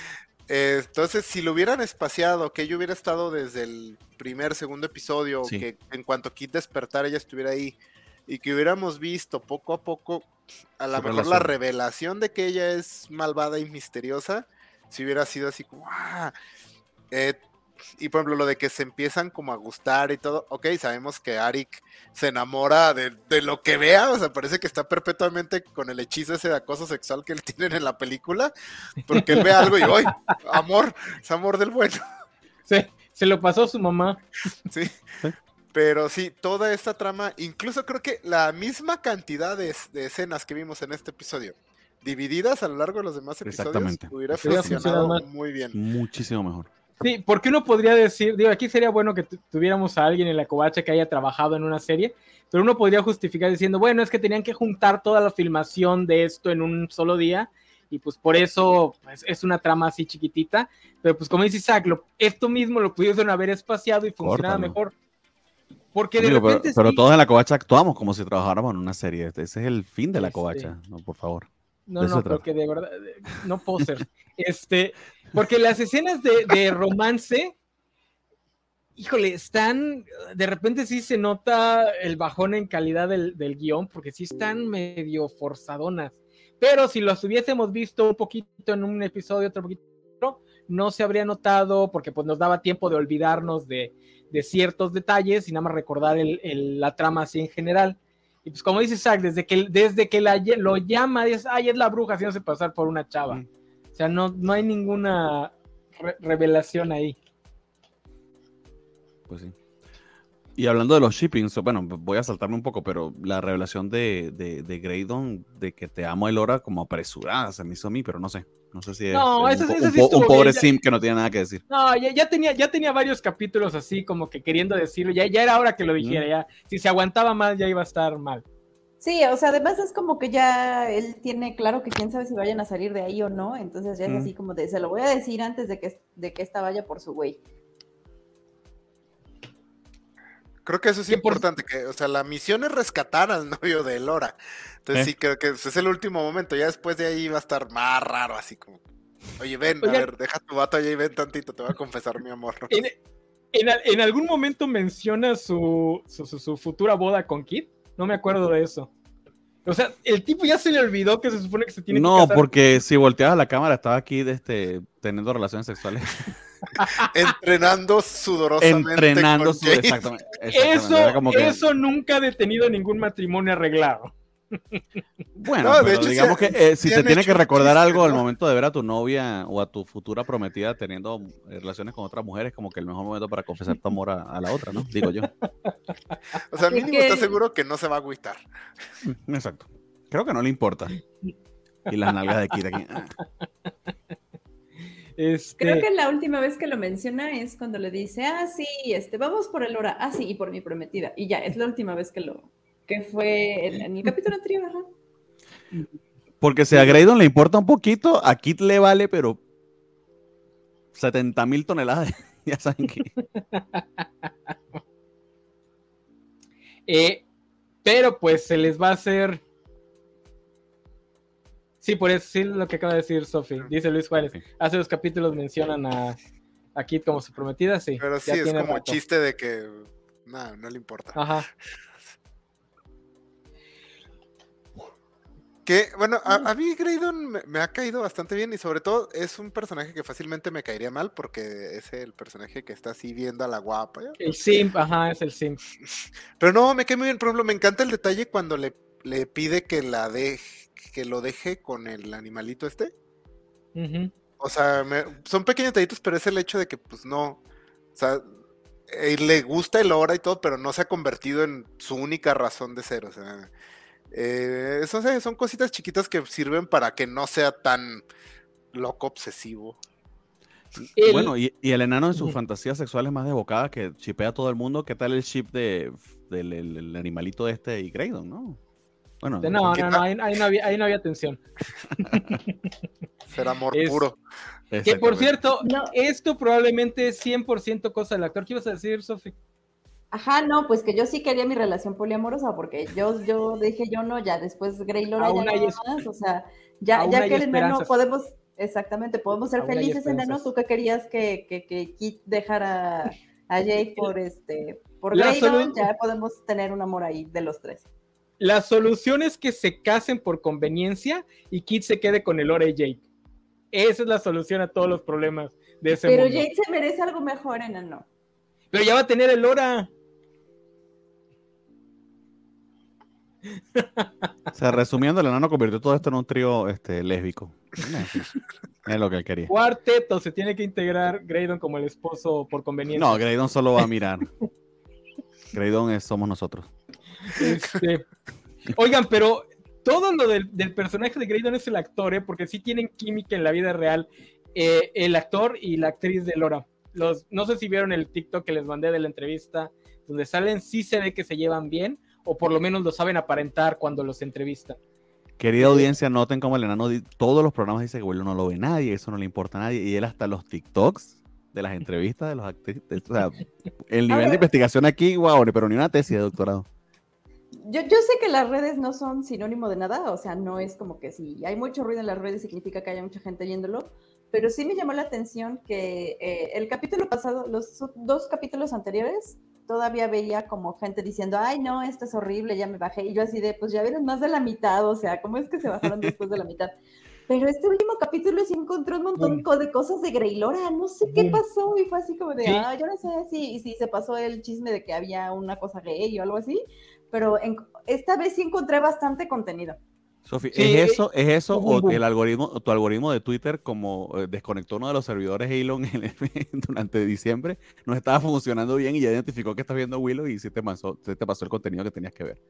Eh, Entonces, si lo hubieran espaciado, que ella hubiera estado desde el primer, segundo episodio, Sí. que en cuanto Kit despertara ella estuviera ahí, y que hubiéramos visto poco a poco, a lo mejor la revelación de que ella es malvada y misteriosa, si hubiera sido así como, "Ah". Eh, y por ejemplo, lo de que se empiezan como a gustar y todo, ok, sabemos que Arik se enamora de, de lo que vea, o sea, parece que está perpetuamente con el hechizo ese de acoso sexual que le [laughs] tienen en la película, porque él ve algo y, ¡ay! Amor, es amor del bueno, [laughs] Se, se lo pasó a su mamá. [laughs] sí. Pero sí, toda esta trama, incluso creo que la misma cantidad de, de escenas que vimos en este episodio, divididas a lo largo de los demás episodios, hubiera funcionado muy bien. Muchísimo mejor. Sí, porque uno podría decir, digo, aquí sería bueno que tu- tuviéramos a alguien en la covacha que haya trabajado en una serie, pero uno podría justificar diciendo, bueno, es que tenían que juntar toda la filmación de esto en un solo día y pues por eso pues, es una trama así chiquitita, pero pues como dice Isaac, lo- esto mismo lo pudieron haber espaciado y funcionaba Córtalo. mejor. Porque de Amigo, repente pero sí- todos en la covacha actuamos como si trabajáramos en una serie. Ese es el fin de la Este. covacha. No, por favor. No, no, porque de verdad, no puedo ser. Este, porque las escenas de, de romance, híjole, están, de repente sí se nota el bajón en calidad del, del guion, porque sí están medio forzadonas. Pero si los hubiésemos visto un poquito en un episodio, otro poquito, no se habría notado, porque pues nos daba tiempo de olvidarnos de, de ciertos detalles y nada más recordar el- el- la trama así en general. Y pues como dice Zack, desde que, desde que la, lo llama, es, ay, es la bruja, haciéndose pasar por una chava. Mm. O sea, no, no hay ninguna re- revelación ahí. Pues sí. Y hablando de los shippings, bueno, voy a saltarme un poco, pero la revelación de, de, de Graydon de que te amo Elora como apresurada se me hizo a mí, pero no sé. No sé si es, No, es un, pobre ya- sim que no tiene nada que decir. No, ya, ya tenía, ya tenía varios capítulos así como que queriendo decirlo, ya, ya era hora que lo dijera, ya. Si se aguantaba más ya iba a estar mal. Sí, o sea, además es como que ya él tiene claro que quién sabe si vayan a salir de ahí o no, entonces ya es Mm. así como de, se lo voy a decir antes de que, de que esta vaya por su güey. Creo que eso es por- importante, que, o sea, la misión es rescatar al [laughs] novio de Lora. Entonces Sí. sí, creo que es el último momento. Ya después de ahí va a estar más raro, así como, oye, ven, a ver, deja tu vato allá y ven tantito, te voy a confesar mi amor. [laughs] En, en al- en algún momento menciona su, su, su- su futura boda con Kit. No me acuerdo de eso. O sea, el tipo ya se le olvidó que se supone que se tiene que No, porque si volteabas la cámara estaba aquí de este, teniendo relaciones sexuales. [laughs] Entrenando sudorosamente. Entrenando con su... Jade. Exactamente. exactamente, Eso, que- eso nunca ha detenido ningún matrimonio arreglado. Bueno, No, de pero hecho, sí digamos que eh, si te tiene que recordar algo al ¿no? momento de ver a tu novia o a tu futura prometida teniendo eh, relaciones con otras mujeres, como que el mejor momento para confesar tu amor a, a la otra, ¿no? Digo yo. [laughs] O sea, Es mínimo que- está seguro que no se va a agüitar. Mm, Exacto. Creo que no le importa. Y las nalgas de Kit aquí. ah. Este, Creo que la última vez que lo menciona es cuando le dice, ah, sí, este, vamos por el hora, ah, sí, y por mi prometida. Y ya, es la última vez que lo, que fue en, en el capítulo anterior, ajá. Porque si a Graydon le importa un poquito, a Kit le vale, pero 70 mil toneladas. [laughs] ya saben que. [laughs] eh, pero pues se les va a hacer. Sí, por eso sí lo que acaba de decir Sofi. Dice Luis Juárez. Hace dos capítulos mencionan a, a Kit como su prometida, sí. Pero sí, ya es tiene como rato. chiste de que, nada, no le importa. Ajá. Que, bueno, a, a mí Graydon me, me ha caído bastante bien y sobre todo es un personaje que fácilmente me caería mal porque es el personaje que está así viendo a la guapa. ¿ya? El simp, ajá, es el simp. [laughs] Pero no, me cae muy bien. Por ejemplo, me encanta el detalle cuando le, le pide que la deje, que lo deje con el animalito este. O sea, me- son pequeños detallitos, pero es el hecho de que, pues no. O sea, eh, le gusta el hora y todo, pero no se ha convertido en su única razón de ser. O sea, eh, eso, sí, son cositas chiquitas que sirven para que no sea tan loco obsesivo. El- Bueno, y, y el enano en sus fantasías sexuales más desbocadas que chipea a todo el mundo. ¿Qué tal el chip de, del el- el animalito este y Graydon, no? Bueno, No, no, ahí, ahí no había, ahí no había tensión. Ser amor Es- puro. Que por cierto, No. esto probablemente es 100% cosa del actor. ¿Qué ibas a decir, Sofi? Ajá, no, pues que yo sí quería mi relación poliamorosa, porque yo, yo dije yo no, ya después Grey Lora ya no más, o sea, ya, ya que el enano podemos, exactamente, podemos ser Aún felices enano, tú que querías que, que, que Kit dejara a [laughs] Jake por este, por La Graydon, solu- ya podemos tener un amor ahí de los tres. La solución es que se casen por conveniencia y Kit se quede con el Lore Jake. Esa es la solución a todos los problemas de ese Pero mundo. Jake se merece algo mejor, enano. Pero ya va a tener el Lora. O sea, resumiendo, el enano convirtió todo esto en un trío este, lésbico. Es lo que él quería. Cuarteto se tiene que integrar Graydon como el esposo por conveniencia. No, Graydon solo va a mirar. Graydon es, somos nosotros. Este, Oigan, pero todo lo del, del personaje de Graydon es el actor, ¿eh? porque sí tienen química en la vida real. eh, el actor y la actriz de Lora. Los, no sé si vieron el TikTok que les mandé de la entrevista, donde salen, sí se ve que se llevan bien, o por lo menos lo saben aparentar cuando los entrevistan. Querida audiencia, noten cómo el enano todos los programas dice que bueno, no lo ve nadie, eso no le importa a nadie. Y él hasta los TikToks de las entrevistas de los actrices. O sea, el nivel de investigación aquí, wow, pero ni una tesis de doctorado. Yo, yo sé que las redes no son sinónimo de nada, o sea, no es como que si hay mucho ruido en las redes significa que haya mucha gente yéndolo, pero sí me llamó la atención que eh, el capítulo pasado, los dos capítulos anteriores, todavía veía como gente diciendo, ay, no, esto es horrible, ya me bajé, y yo así de, pues ya vieron más de la mitad, o sea, ¿cómo es que se bajaron después de la mitad? Pero este último capítulo sí encontró un montón co- de cosas de Greylora, no sé qué pasó, y fue así como de, Sí. ah, yo no sé si, si se pasó el chisme de que había una cosa gay o algo así, pero en- esta vez sí encontré bastante contenido. Sofi, Sí, ¿es eso, es eso boom, o boom. el algoritmo, tu algoritmo de Twitter como eh, desconectó uno de los servidores Elon en el- [laughs] durante diciembre, no estaba funcionando bien y ya identificó que estás viendo Willow y sí te pasó, te pasó el contenido que tenías que ver?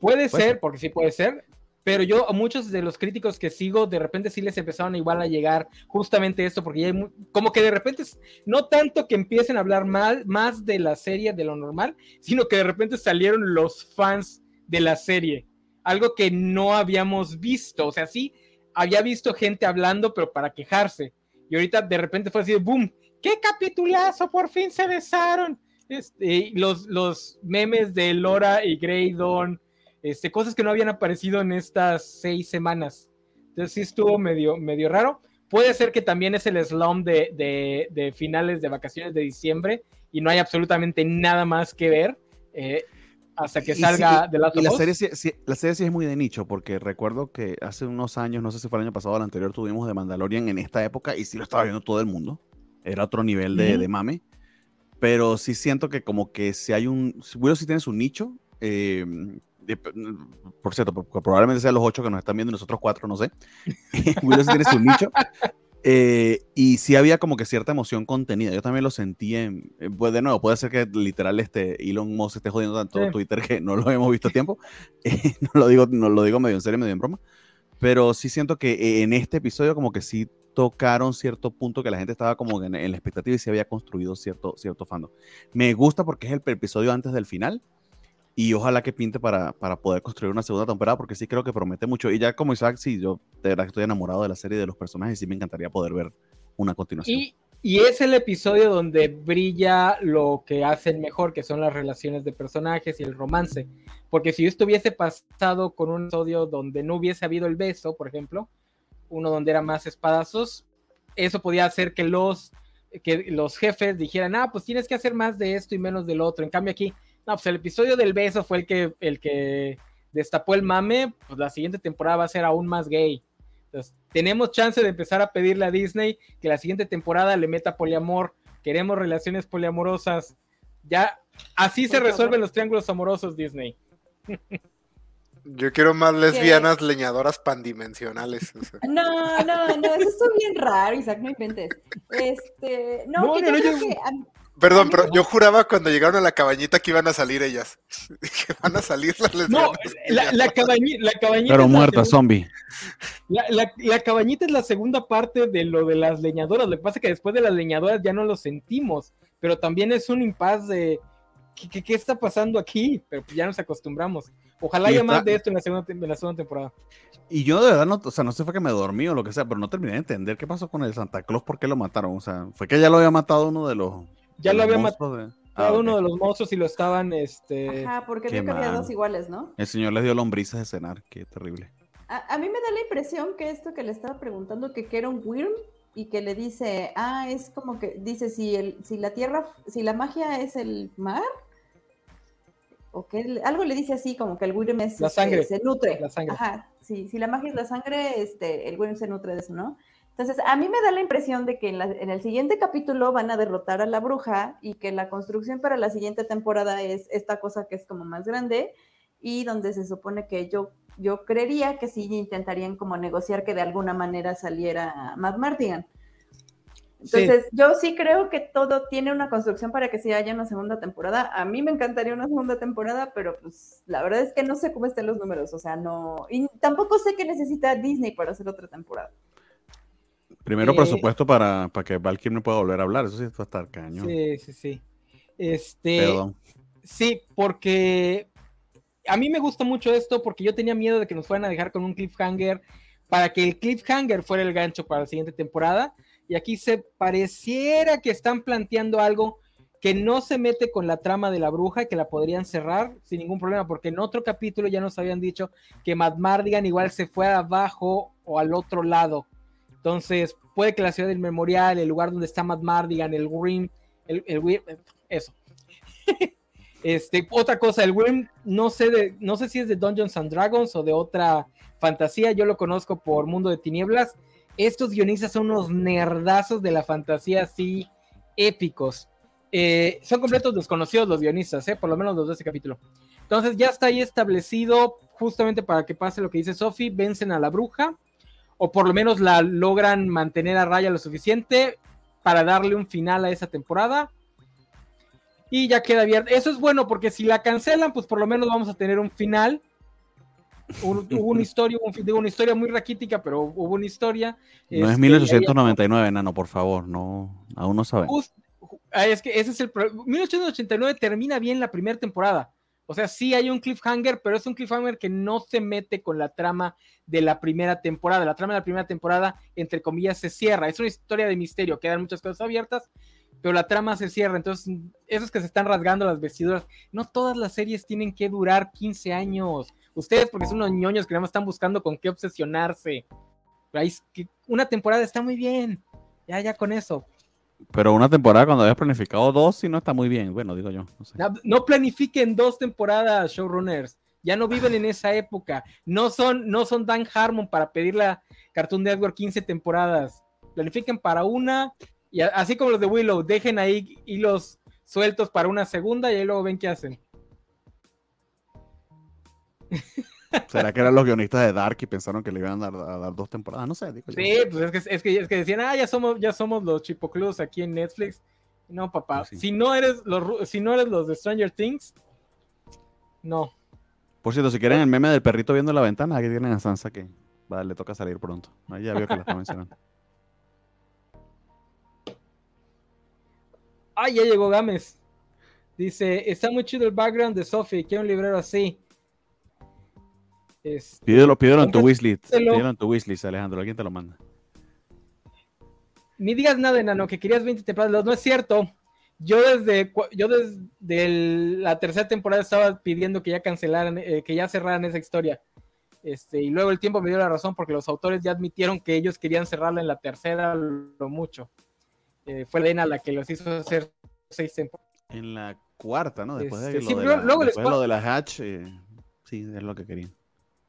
Puede Puede ser, ser. porque sí puede ser, pero yo a muchos de los críticos que sigo, de repente sí les empezaron igual a llegar justamente esto, porque ya hay mu- como que de repente, no tanto que empiecen a hablar mal, más de la serie de lo normal, sino que de repente salieron los fans de la serie. Algo que no habíamos visto. O sea, sí, había visto gente hablando, pero para quejarse. Y ahorita de repente fue así, ¡boom! ¡Qué capitulazo! Por fin se besaron. Este, los, los memes de Laura y Graydon, este, cosas que no habían aparecido en estas seis semanas. Entonces sí estuvo medio, medio raro. Puede ser que también es el slum de, de, finales de vacaciones de diciembre y no hay absolutamente nada más que ver. Eh, hasta que salga de la y la serie, sí, la serie sí es muy de nicho, porque recuerdo que hace unos años, no sé si fue el año pasado o el anterior, tuvimos de Mandalorian en esta época y sí lo estaba viendo todo el mundo. Era otro nivel de, de mame. Pero sí siento que como que si hay un... Bueno, si tienes un nicho, eh, por cierto, probablemente sean los ocho que nos están viendo y nosotros cuatro, no sé. [laughs] Willow sí tiene su nicho. Eh, y sí había como que cierta emoción contenida. Yo también lo sentí en. Eh, pues de nuevo, puede ser que literal este Elon Musk esté jodiendo tanto Twitter que no lo hemos visto a tiempo. [laughs] Eh, no, lo digo, no lo digo medio en serio, medio en broma. Pero sí siento que en este episodio, como que sí tocaron cierto punto que la gente estaba como en, en la expectativa y se había construido cierto, cierto fandom. Me gusta porque es el episodio antes del final y ojalá que pinte para, para, poder construir una segunda temporada, porque sí creo que promete mucho. Y ya como Isaac, sí, yo de verdad estoy enamorado de la serie de los personajes y sí me encantaría poder ver una continuación. Y, y, es el episodio donde brilla lo que hacen mejor, que son las relaciones de personajes y el romance. Porque si yo estuviese pasado con un episodio donde no hubiese habido el beso, por ejemplo, uno donde era más espadazos, eso podía hacer que los, que los jefes dijeran, ah, pues tienes que hacer más de esto y menos del otro. En cambio aquí no, pues el episodio del beso fue el que, el que destapó el mame, pues la siguiente temporada va a ser aún más gay. Entonces, tenemos chance de empezar a pedirle a Disney que la siguiente temporada le meta poliamor. Queremos relaciones poliamorosas. Ya, así se resuelven los triángulos amorosos, Disney. [laughs] Yo quiero más lesbianas leñadoras pandimensionales. No, no, no, eso es bien raro, Isaac, no inventes. Este, no, que yo creo que Perdón, pero yo juraba cuando llegaron a la cabañita que iban a salir ellas. [laughs] que van a salir las lesbianas. No, la, la, cabañita, Pero muerta, zombie. La, cabañita es la segunda parte de lo de las leñadoras. Lo que pasa es que después de las leñadoras ya no lo sentimos. Pero también es un impas de. ¿Qué, qué, está pasando aquí? Pero pues ya nos acostumbramos. Ojalá haya más de esto en la, segunda, en la segunda temporada. Y yo de verdad no, o sea, no sé fue que me dormí o lo que sea, pero no terminé de entender qué pasó con el Santa Claus, por qué lo mataron. O sea, fue que ya lo había matado uno de los ya lo había matado ah, uno de los monstruos y lo estaban, este... Ajá, porque que había dos iguales, ¿no? El señor les dio lombrices de cenar, qué terrible. A, mí me da la impresión que esto que le estaba preguntando, que, que era un Wyrm, y que le dice, ah, es como que, dice, si, el, si la tierra, si la magia es el mar, o que algo le dice así, como que el Wyrm es, la sangre. se nutre. La sangre. Ajá, si, si la magia es la sangre, este, el Wyrm se nutre de eso, ¿no? Entonces, a mí me da la impresión de que en, el siguiente capítulo van a derrotar a la bruja y que la construcción para la siguiente temporada es esta cosa que es como más grande y donde se supone que yo, yo creería que sí intentarían como negociar que de alguna manera saliera Matt Mardigan. Entonces, yo sí creo que todo tiene una construcción para que se haya una segunda temporada. A mí me encantaría una segunda temporada, pero pues la verdad es que no sé cómo estén los números, o sea, no. Y tampoco sé qué necesita Disney para hacer otra temporada. Primero eh, presupuesto para, para que Valkyrie no pueda volver a hablar, eso sí a estar cañón. Sí, sí, sí. Este, Perdón. Sí, porque a mí me gusta mucho esto porque yo tenía miedo de que nos fueran a dejar con un cliffhanger para que el cliffhanger fuera el gancho para la siguiente temporada. Y aquí se pareciera que están planteando algo que no se mete con la trama de la bruja y que la podrían cerrar sin ningún problema, porque en otro capítulo ya nos habían dicho que Matt Mardigan igual se fue abajo o al otro lado entonces, puede que la ciudad del memorial, el lugar donde está Matt Mardigan, el Grim, el, el eso. [laughs] este, otra cosa, el Grim, no sé, de, no sé si es de Dungeons and Dragons o de otra fantasía, yo lo conozco por Mundo de Tinieblas. Estos guionistas son unos nerdazos de la fantasía así épicos. Eh, son completos desconocidos los guionistas, ¿eh? por lo menos los de ese capítulo. Entonces ya está ahí establecido, justamente para que pase lo que dice Sophie, vencen a la bruja o por lo menos la logran mantener a raya lo suficiente para darle un final a esa temporada. Y ya queda abierto. Eso es bueno porque si la cancelan, pues por lo menos vamos a tener un final. [laughs] hubo una historia, una historia muy raquítica, pero hubo una historia. No es 1899, este, Nano, por favor, no, aún no sabemos. Ah, es que ese es el 1889 termina bien la primera temporada, O sea, sí hay un cliffhanger, pero es un cliffhanger que no se mete con la trama de la primera temporada. La trama de la primera temporada, entre comillas, se cierra. Es una historia de misterio, quedan muchas cosas abiertas, pero la trama se cierra. Entonces, esos que se están rasgando las vestiduras, no todas las series tienen que durar 15 años. Ustedes, porque son unos ñoños que nada más están buscando con qué obsesionarse. Una temporada está muy bien. Ya, ya con eso. Pero una temporada cuando habías planificado dos, sí no está muy bien. Bueno, digo yo. No, planifiquen dos temporadas, showrunners. Ya no viven en esa época. No son, no son Dan Harmon para pedir la Cartoon Network 15 temporadas. Planifiquen para una. Y así como los de Willow, dejen ahí hilos sueltos para una segunda y ahí luego ven qué hacen. [laughs] ¿Será que eran los guionistas de Dark y pensaron que le iban a dar, dos temporadas? No sé. Digo sí, pues es que, es, que, decían, ah, ya somos, ya somos los chipoclus aquí en Netflix. No, papá. Pues si, no eres los, si no eres los de Stranger Things, no. Por cierto, si quieren el meme del perrito viendo la ventana, aquí tienen a Sansa que le toca salir pronto. Ahí ya veo que la está mencionando. Ah, ya llegó Gámez. Dice, está muy chido el background de Sophie, quiero un librero así. Este, pídelo, pídelo en tu wishlist. Pídelo en tu wishlist, Alejandro. Alguien te lo manda. Ni digas nada, enano, que querías 20 temporadas. No es cierto. Yo desde, yo desde la tercera temporada estaba pidiendo que ya cancelaran, eh, que ya cerraran esa historia. Este, y luego el tiempo me dio la razón porque los autores ya admitieron que ellos querían cerrarla en la tercera lo mucho. Eh, fue Lena la que los hizo hacer seis temporadas. En la cuarta, ¿no? Después de, este, lo, de la, Hatch, eh, sí, es lo que querían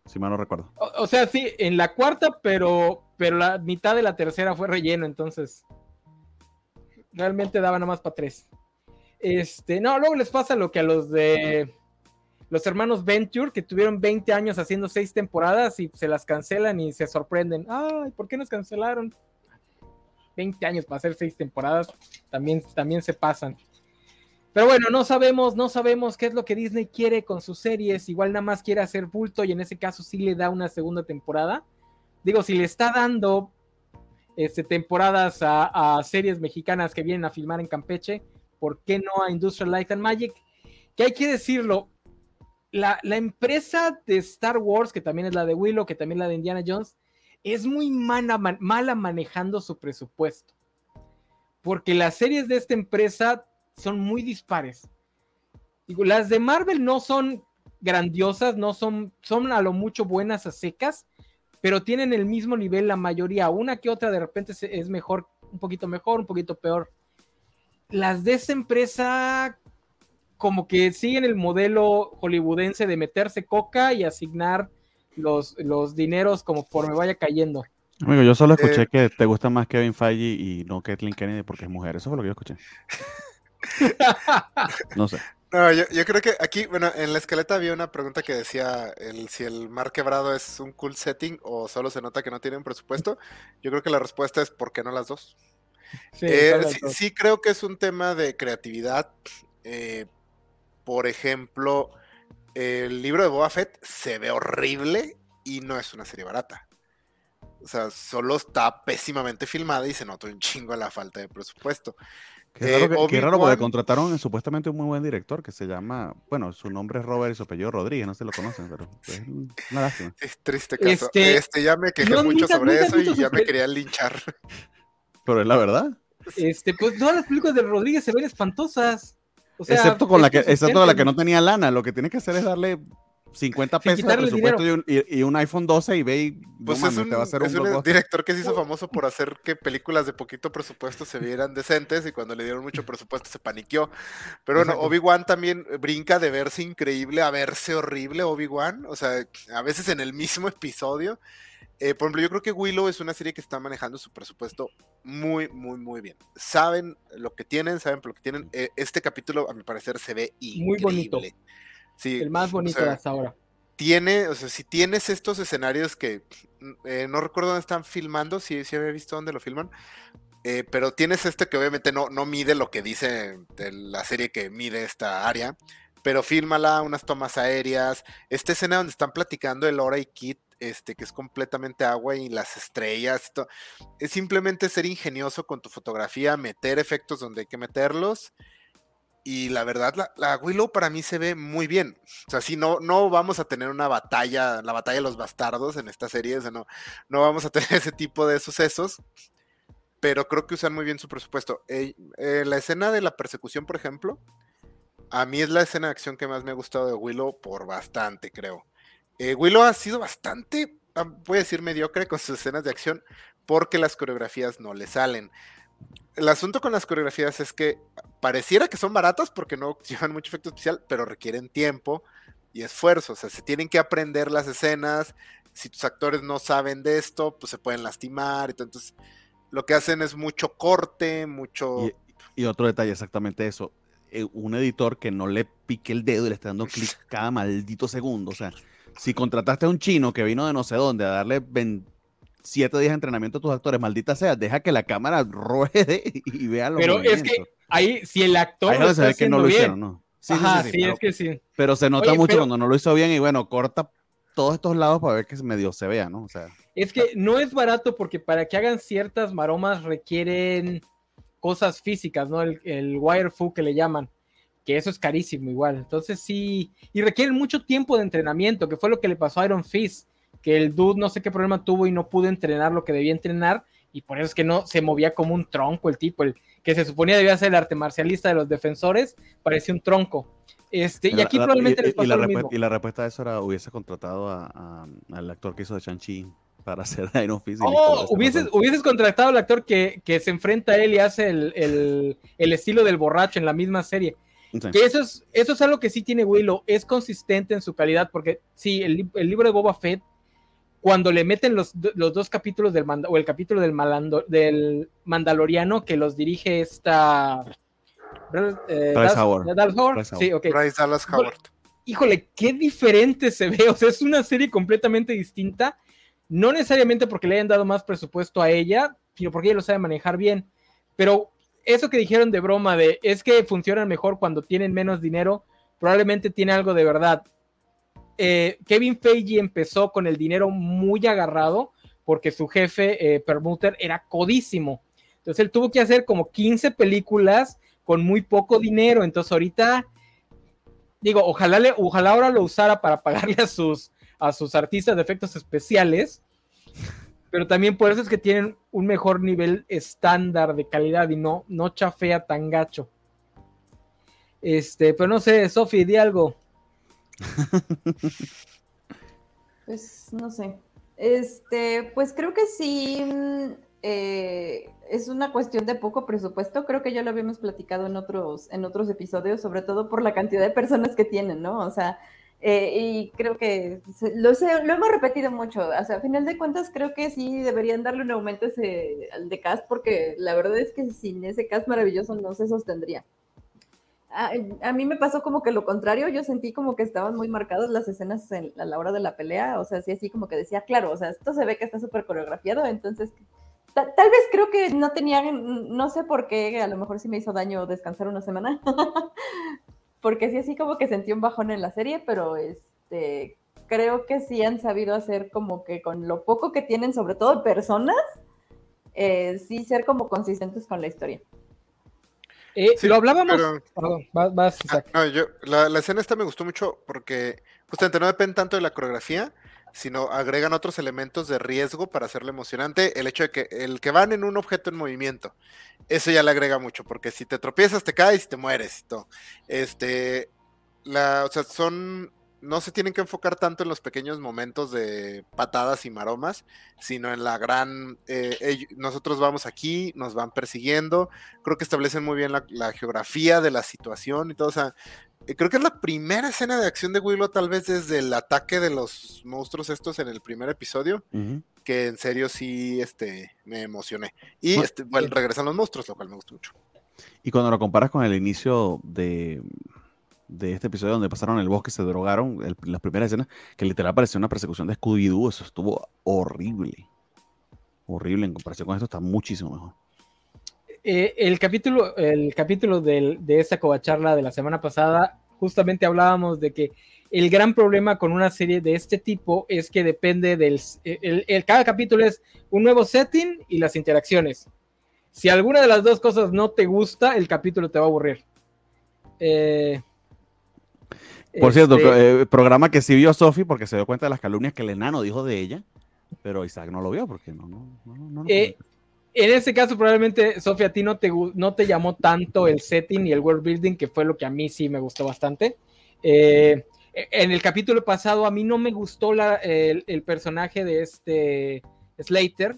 si mal no recuerdo. O, sea, sí, en la cuarta, pero, pero la mitad de la tercera fue relleno, entonces realmente daba nada más para tres. Este, no, luego les pasa lo que a los de los hermanos Venture, que tuvieron 20 años haciendo seis temporadas y se las cancelan y se sorprenden. Ay, ¿por qué nos cancelaron? 20 años para hacer seis temporadas, también, también se pasan. Pero bueno, no sabemos, no sabemos qué es lo que Disney quiere con sus series. Igual nada más quiere hacer bulto y en ese caso sí le da una segunda temporada. Digo, si le está dando este, temporadas a, series mexicanas que vienen a filmar en Campeche, ¿por qué no a Industrial Light and Magic? Que hay que decirlo, la, empresa de Star Wars, que también es la de Willow, que también es la de Indiana Jones, es muy mala manejando su presupuesto. Porque las series de esta empresa son muy dispares. Digo, las de Marvel no son grandiosas, no son, son a lo mucho buenas a secas, pero tienen el mismo nivel la mayoría. Una que otra de repente es mejor, un poquito mejor, un poquito peor. Las de esa empresa como que siguen el modelo hollywoodense de meterse coca y asignar los, los dineros conforme vaya cayendo. Amigo, yo solo escuché eh, que te gusta más Kevin Feige y no Kathleen Kennedy porque es mujer. Eso fue lo que yo escuché. [laughs] [laughs] no sé. No, yo, creo que aquí, bueno, en la escaleta había una pregunta que decía el, si el mar quebrado es un cool setting o solo se nota que no tienen presupuesto. Yo creo que la respuesta es ¿por qué no las dos? Sí, eh, sí, creo que es un tema de creatividad. Eh, por ejemplo, el libro de Boba Fett se ve horrible y no es una serie barata. O sea, solo está pésimamente filmada y se nota un chingo la falta de presupuesto. Qué raro, que, raro porque contrataron supuestamente un muy buen director que se llama, bueno, su nombre es Robert y su apellido Rodríguez, no se lo conocen, pero es una lástima. Es triste caso. Este, este ya me quejé mucho sobre eso y ya me querían linchar. Pero es la verdad. Este, pues todas las películas de Rodríguez se ven espantosas. excepto con la que, excepto con la que no tenía lana, lo que tiene que hacer es darle 50 pesos de presupuesto y un, iPhone 12 y ve pues es un, te va a hacer un, director que se hizo famoso por hacer que películas de poquito presupuesto se vieran decentes y cuando le dieron mucho [laughs] presupuesto se paniqueó. Pero bueno, Obi-Wan también brinca de verse increíble a verse horrible Obi-Wan, o sea, a veces en el mismo episodio. Eh, por ejemplo, yo creo que Willow es una serie que está manejando su presupuesto muy, muy, muy bien. Saben lo que tienen, saben lo que tienen. Eh, este capítulo, a mi parecer, se ve increíble. Muy bonito el más bonito de hasta ahora. Tiene, o sea, si tienes estos escenarios que eh, no recuerdo dónde están filmando, si, si había visto dónde lo filman, eh, pero tienes este que obviamente no, no mide lo que dice la serie que mide esta área, pero fílmala, unas tomas aéreas, esta escena donde están platicando el Hora y Kit, este, que es completamente agua y las estrellas, es simplemente ser ingenioso con tu fotografía, meter efectos donde hay que meterlos Y la verdad, la, Willow para mí se ve muy bien. O sea, sí, no, no vamos a tener una batalla, la batalla de los bastardos en esta serie, o sea, no, no vamos a tener [laughs] ese tipo de sucesos, pero creo que usan muy bien su presupuesto. Eh, eh, la escena de la persecución, por ejemplo, a mí es la escena de acción que más me ha gustado de Willow por bastante, creo. Eh, Willow ha sido bastante, voy a decir, mediocre con sus escenas de acción porque las coreografías no le salen el asunto con las coreografías es que pareciera que son baratas porque no llevan mucho efecto especial, pero requieren tiempo y esfuerzo. O sea, se tienen que aprender las escenas. Si tus actores no saben de esto, pues se pueden lastimar. Entonces, lo que hacen es mucho corte, mucho. Y, otro detalle, exactamente eso. Eh, un editor que no le pique el dedo y le esté dando clic [laughs] cada maldito segundo. O sea, si contrataste a un chino que vino de no sé dónde a darle 20 siete días de entrenamiento a tus actores, maldita sea, deja que la cámara ruede [laughs] y vea los Pero es que ahí, si el actor lo está que no lo hicieron, ¿no? Sí, Ajá, sí, es que sí. Pero se nota mucho cuando no lo hizo bien y bueno, corta todos estos lados para ver que medio se vea, ¿no? O sea. Es que no es barato porque para que hagan ciertas maromas requieren cosas físicas, ¿no? El, el wire fu que le llaman, que eso es carísimo igual. Entonces sí, y requieren mucho tiempo de entrenamiento, que fue lo que le pasó a Iron Fist que el dude no sé qué problema tuvo y no pudo entrenar lo que debía entrenar y por eso es que no se movía como un tronco el tipo, el que se suponía debía ser el arte marcialista de los defensores, parecía un tronco. Este, y, aquí probablemente les pasó lo mismo. Y la respuesta a eso era hubiese contratado al actor que hizo de Shang-Chi para [laughs] hacer Iron Fist. Oh, hubieses, hubieses, contratado al actor que, que, se enfrenta a él y hace el, el, el, estilo del borracho en la misma serie. Que eso es, eso es algo que sí tiene Willow, es consistente en su calidad, porque sí, el, el libro de Boba Fett cuando le meten los, dos capítulos del o el capítulo del, del Mandaloriano que los dirige esta eh, Bryce Howard. Sí, okay. Bryce Dallas Howard. Híjole, qué diferente se ve. [laughs] O sea, es una serie completamente distinta. No necesariamente porque le hayan dado más presupuesto a ella, sino porque ella lo sabe manejar bien. Pero eso que dijeron de broma de es que funcionan mejor cuando tienen menos dinero, probablemente tiene algo de verdad. Eh, Kevin Feige empezó con el dinero muy agarrado porque su jefe, eh, Permuter, era codísimo. Entonces él tuvo que hacer como 15 películas con muy poco dinero. Entonces ahorita, digo, ojalá, le, ojalá ahora lo usara para pagarle a sus, a sus artistas de efectos especiales. Pero también por eso es que tienen un mejor nivel estándar de calidad y no, no chafea tan gacho. Este, pero no sé, Sofi, di algo. Pues no sé. Este, pues creo que sí eh, es una cuestión de poco presupuesto. Creo que ya lo habíamos platicado en otros, en otros episodios, sobre todo por la cantidad de personas que tienen, ¿no? O sea, eh, y creo que lo, lo hemos repetido mucho. O sea, a final de cuentas, creo que sí deberían darle un aumento ese, al de cast, porque la verdad es que sin ese cast maravilloso no se sostendría a, mí me pasó como que lo contrario, yo sentí como que estaban muy marcadas las escenas a la hora de la pelea, o sea, sí, así como que decía, claro, o sea, esto se ve que está súper coreografiado, entonces tal vez creo que no tenían, no sé por qué, a lo mejor sí me hizo daño descansar una semana, [laughs] porque sí, así como que sentí un bajón en la serie, pero este, creo que sí han sabido hacer como que con lo poco que tienen, sobre todo personas, eh, sí ser como consistentes con la historia. Eh, lo hablábamos. Perdón, vas, ah, la, escena esta me gustó mucho porque justamente no depende tanto de la coreografía, sino agregan otros elementos de riesgo para hacerlo emocionante. El hecho de que el que van en un objeto en movimiento, eso ya le agrega mucho, porque si te tropiezas, te caes y te mueres y todo. Este, la, o sea, son no se tienen que enfocar tanto en los pequeños momentos de patadas y maromas, sino en la gran, eh, nosotros vamos aquí, nos van persiguiendo, creo que establecen muy bien la, geografía de la situación y todo, o sea, eh, creo que es la primera escena de acción de Willow, tal vez desde el ataque de los monstruos estos en el primer episodio, que en serio sí este, me emocioné. Y este, bueno, regresan los monstruos, lo cual me gustó mucho. Y cuando lo comparas con el inicio de de este episodio donde pasaron el bosque, se drogaron, las primeras escenas, que literal pareció una persecución de Scooby-Doo, eso estuvo horrible. Horrible en comparación con esto, está muchísimo mejor. Eh, el capítulo, el capítulo de esa covacharla de la semana pasada, justamente hablábamos de que el gran problema con una serie de este tipo es que depende del... El, cada capítulo es un nuevo setting y las interacciones. Si alguna de las dos cosas no te gusta, el capítulo te va a aburrir. Eh, Por cierto, este, eh, programa que sí vio Sofi porque se dio cuenta de las calumnias que el enano dijo de ella, pero Isaac no lo vio porque no, no, no, no, Eh, en ese caso, probablemente, Sofía, a ti no te, no te llamó tanto el setting y el world building, que fue lo que a mí sí me gustó bastante. Eh, en el capítulo pasado, a mí no me gustó la- el, el personaje de este Slater.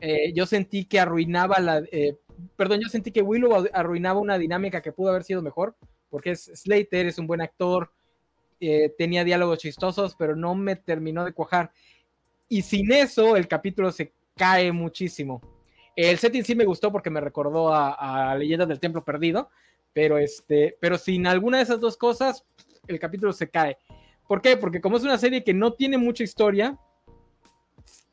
Eh, yo sentí que arruinaba la. eh, perdón, yo sentí que Willow arruinaba una dinámica que pudo haber sido mejor, porque es Slater, es un buen actor, eh, tenía diálogos chistosos, pero no me terminó de cuajar. Y sin eso, el capítulo se cae muchísimo. El setting sí me gustó porque me recordó a, a Leyendas del Templo Perdido, pero, este, pero sin alguna de esas dos cosas, el capítulo se cae. ¿Por qué? Porque como es una serie que no tiene mucha historia,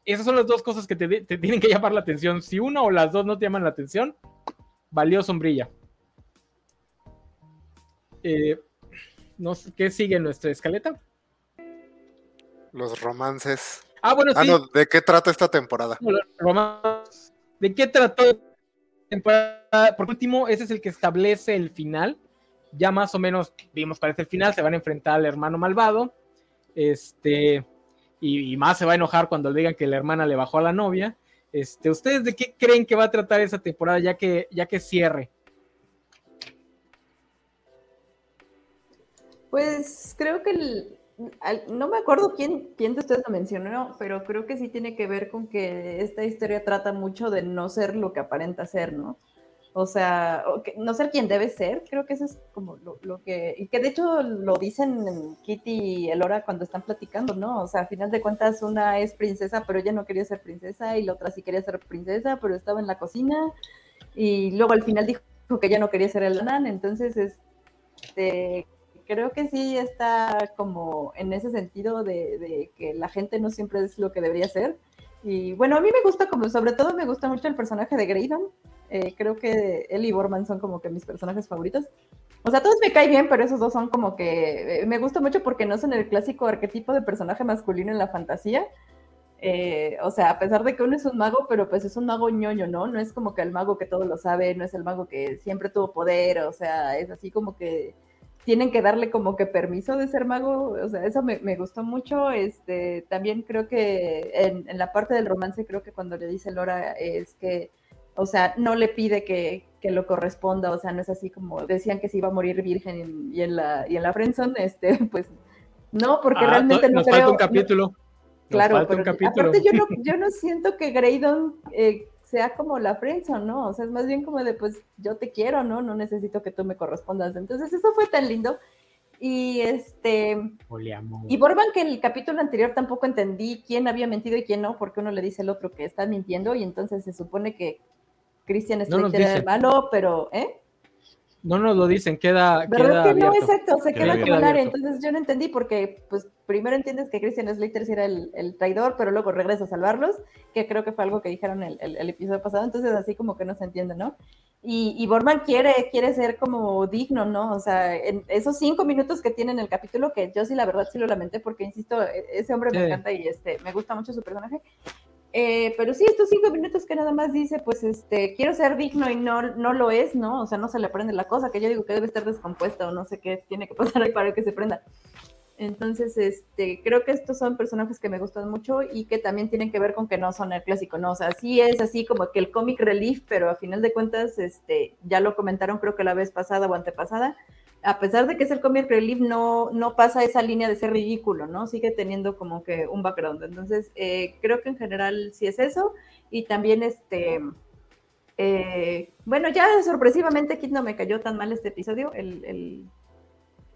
esas son las dos cosas que te, te tienen que llamar la atención. Si una o las dos no te llaman la atención, valió sombrilla. Eh, no sé, ¿Qué sigue en nuestra escaleta? Los romances. Ah, bueno, Ah, sí. no, ¿de qué trata esta temporada? No, los romances. ¿De qué trató temporada? Por último, ese es el que establece el final. Ya más o menos vimos cuál es el final. Se van a enfrentar al hermano malvado. Este. Y, y más se va a enojar cuando le digan que la hermana le bajó a la novia. Este, ¿Ustedes de qué creen que va a tratar esa temporada ya que, ya que cierre? Pues creo que el- no me acuerdo quién, quién de ustedes lo mencionó, pero creo que sí tiene que ver con que esta historia trata mucho de no ser lo que aparenta ser, ¿no? O sea, no ser quien debe ser, creo que eso es como lo, lo que, y que de hecho lo dicen en Kitty y Elora cuando están platicando, ¿no? O sea, a final de cuentas una es princesa, pero ella no quería ser princesa, y la otra sí quería ser princesa, pero estaba en la cocina, y luego al final dijo que ella no quería ser el Anan, entonces, este, creo que sí está como en ese sentido de, de que la gente no siempre es lo que debería ser. Y bueno, a mí me gusta como, sobre todo me gusta mucho el personaje de Graydon. Eh, creo que él y Borman son como que mis personajes favoritos. O sea, todos me caen bien, pero esos dos son como que eh, me gusta mucho porque no son el clásico arquetipo de personaje masculino en la fantasía. Eh, o sea, a pesar de que uno es un mago, pero pues es un mago ñoño, ¿no? No es como que el mago que todo lo sabe, no es el mago que siempre tuvo poder, o sea, es así como que tienen que darle como que permiso de ser mago, o sea, eso me, me gustó mucho, este, también creo que en, en, la parte del romance, creo que cuando le dice Lora es que, o sea, no le pide que, que, lo corresponda, o sea, no es así como decían que se iba a morir virgen y, en la, y en la friendzone, este, [laughs] pues, no, porque Ah, realmente no, no nos creo... falta un capítulo. No, claro, pero un capítulo. aparte yo no, [laughs] yo no siento que Graydon eh, sea como la friendzone, ¿no? O sea, es más bien como de, pues, yo te quiero, ¿no? No necesito que tú me correspondas. Entonces, eso fue tan lindo. Y este. Y Borban, que en el capítulo anterior tampoco entendí quién había mentido y quién no, porque uno le dice al otro que está mintiendo, y entonces se supone que Christian No Slater era el malo, pero, ¿eh? No nos lo dicen, queda, ¿Verdad queda que no? Exacto, se Queda queda el área. Entonces yo no entendí porque, pues, primero entiendes que Christian Slater sí era el, el traidor, pero luego regresa a salvarlos, que creo que fue algo que dijeron el, el, el episodio pasado. Entonces, así como que no se entiende, ¿no? Y, y Borman quiere, quiere ser como digno, ¿no? O sea, en esos cinco minutos que tiene en el capítulo, que yo sí, la verdad, sí lo lamenté, porque insisto, e- ese hombre me Sí. encanta y este, me gusta mucho su personaje. Eh, pero sí, estos cinco minutos que nada más dice, pues, este, quiero ser digno y no, no lo es, ¿no? O sea, no se le prende la cosa, que yo digo que debe estar descompuesta o no sé qué tiene que pasar ahí para que se prenda. Entonces, este, creo que estos son personajes que me gustan mucho y que también tienen que ver con que no son el clásico, ¿no? O sea, sí es así como que el comic relief, pero a final de cuentas, este, ya lo comentaron creo que la vez pasada o antepasada, a pesar de que es el comic relief, no, no pasa esa línea de ser ridículo, ¿no? Sigue teniendo como que un background. Entonces, eh, creo que en general sí es eso. Y también, este, eh, bueno, ya sorpresivamente Kid no me cayó tan mal este episodio. El, el,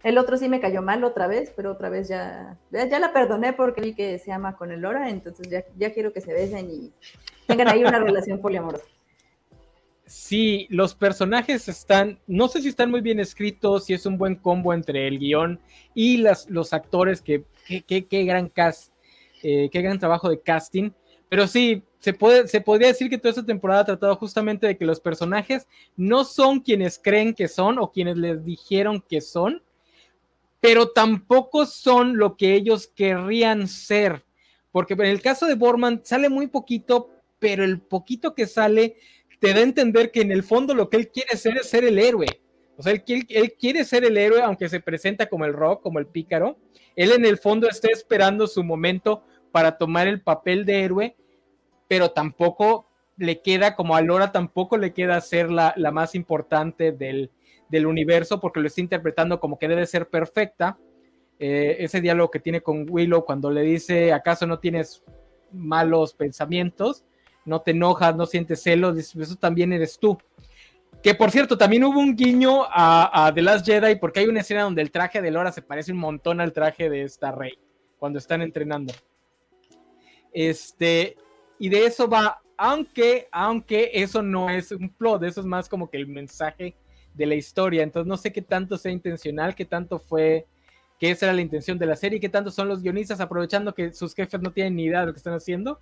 el otro sí me cayó mal otra vez, pero otra vez ya, ya, ya la perdoné porque vi que se ama con el Lora, entonces ya, ya quiero que se besen y tengan ahí una [laughs] relación poliamorosa. Sí, los personajes están, no sé si están muy bien escritos, si es un buen combo entre el guion y las, los actores, que qué gran cast, eh, qué gran trabajo de casting, pero sí, se, puede, se podría decir que toda esta temporada ha tratado justamente de que los personajes no son quienes creen que son o quienes les dijeron que son, pero tampoco son lo que ellos querrían ser, porque en el caso de Borman sale muy poquito, pero el poquito que sale te da a entender que en el fondo lo que él quiere ser es ser el héroe. O sea, él, quiere ser el héroe, aunque se presenta como el rock, como el pícaro. Él en el fondo está esperando su momento para tomar el papel de héroe, pero tampoco le queda, como a Lora tampoco le queda ser la, más importante del, del, universo, porque lo está interpretando como que debe ser perfecta. Eh, ese diálogo que tiene con Willow cuando le dice, ¿acaso no tienes malos pensamientos? ¿No te enojas, no sientes celos? Dice, eso también eres tú. Que por cierto, también hubo un guiño a, a, The Last Jedi, porque hay una escena donde el traje de Lora se parece un montón al traje de esta rey, cuando están entrenando. Este, y de eso va, aunque, aunque eso no es un plot, eso es más como que el mensaje de la historia. Entonces no sé qué tanto sea intencional, qué tanto fue, que esa era la intención de la serie, qué tanto son los guionistas aprovechando que sus jefes no tienen ni idea de lo que están haciendo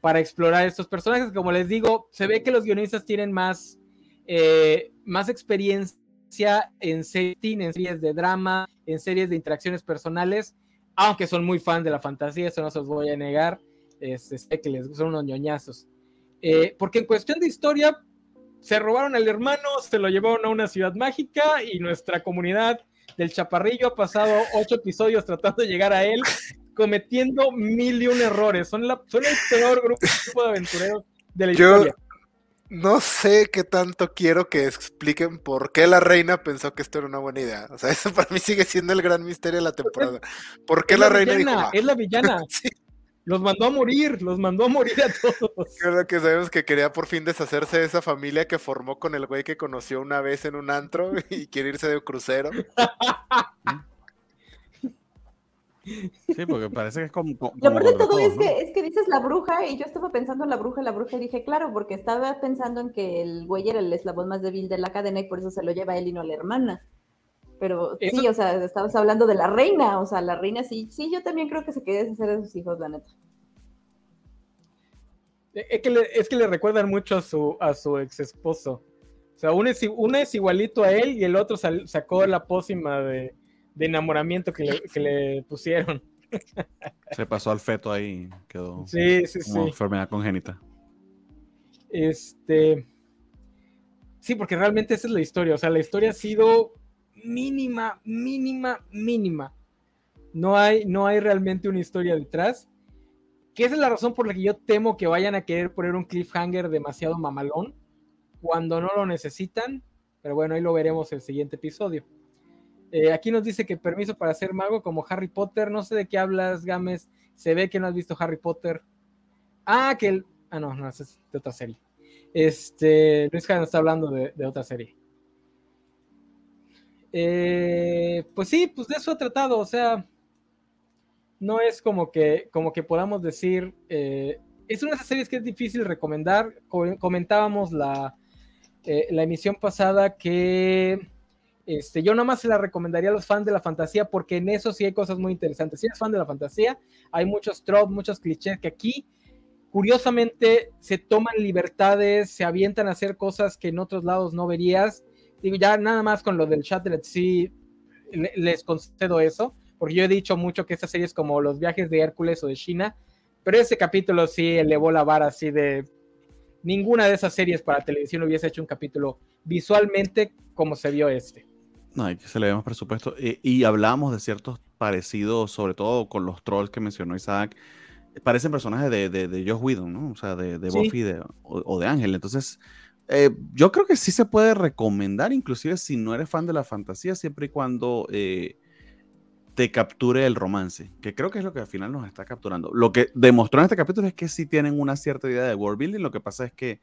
para explorar estos personajes. Como les digo, se ve que los guionistas tienen más, eh, más experiencia en, setting, en series de drama, en series de interacciones personales, aunque son muy fans de la fantasía, eso no se los voy a negar. Este, sé que les son unos ñoñazos. Eh, porque en cuestión de historia, se robaron al hermano, se lo llevaron a una ciudad mágica y nuestra comunidad del Chaparrillo ha pasado ocho episodios tratando de llegar a él, cometiendo mil y un errores. Son, la, son el peor grupo de aventureros de la historia. No sé qué tanto quiero que expliquen por qué la reina pensó que esto era una buena idea. O sea, eso para mí sigue siendo el gran misterio de la temporada. ¿Por qué la, reina dijo, Es la villana. [laughs] sí. Los mandó a morir, los mandó a morir a todos. Creo que sabemos que quería por fin deshacerse de esa familia que formó con el güey que conoció una vez en un antro [laughs] y quiere irse de crucero. [laughs] Sí, porque parece que es como. como Lo peor de todo es, que, es que dices la bruja y yo estaba pensando en la bruja, la bruja y dije, claro, porque estaba pensando en que el güey era el eslabón más débil de la cadena y por eso se lo lleva él y no la hermana. Pero sí, o sea, estabas hablando de la reina, o sea, la reina sí, sí, yo también creo que se quiere deshacer de sus hijos, la neta. E, es que le, es que le recuerdan mucho a su, a su ex esposo. O sea, uno es, uno es igualito a él y el otro sacó la pócima de, de enamoramiento que le, que le, pusieron. Se pasó al feto ahí, quedó sí, sí, como sí. enfermedad congénita. Este. Sí, porque realmente esa es la historia. O sea, la historia ha sido mínima, mínima, mínima. No hay, no hay realmente una historia detrás. Que esa es la razón por la que yo temo que vayan a querer poner un cliffhanger demasiado mamalón cuando no lo necesitan. Pero bueno, ahí lo veremos el siguiente episodio. Eh, aquí nos dice que permiso para ser mago como Harry Potter. No sé de qué hablas, Games. Se ve que no has visto Harry Potter. Ah, que el. Ah, no, no, es de otra serie. Este, Luis Jano está hablando de, otra serie. Eh, pues sí, pues de eso ha tratado, o sea, no es como que, como que podamos decir, eh, es una de esas series que es difícil recomendar. Comentábamos la, la emisión pasada que este, yo más se la recomendaría a los fans de la fantasía porque en eso sí hay cosas muy interesantes. Si eres fan de la fantasía, hay muchos tropes, muchos clichés que aquí, curiosamente, se toman libertades, se avientan a hacer cosas que en otros lados no verías digo, ya nada más con lo del Shattered sí les concedo eso, porque yo he dicho mucho que esta serie es como los viajes de Hércules o de China, pero ese capítulo sí elevó la vara así de ninguna de esas series para televisión hubiese hecho un capítulo visualmente como se vio este. No, hay que se le dé más presupuesto. Y, y hablamos de ciertos parecidos, sobre todo con los trolls que mencionó Isaac. Parecen personajes de, de, de Josh Whedon, ¿no? O sea, de, de Buffy de, o, o, de Ángel. Entonces, eh, yo creo que sí se puede recomendar, inclusive si no eres fan de la fantasía, siempre y cuando eh, te capture el romance, que creo que es lo que al final nos está capturando. Lo que demostró en este capítulo es que sí tienen una cierta idea de world building, lo que pasa es que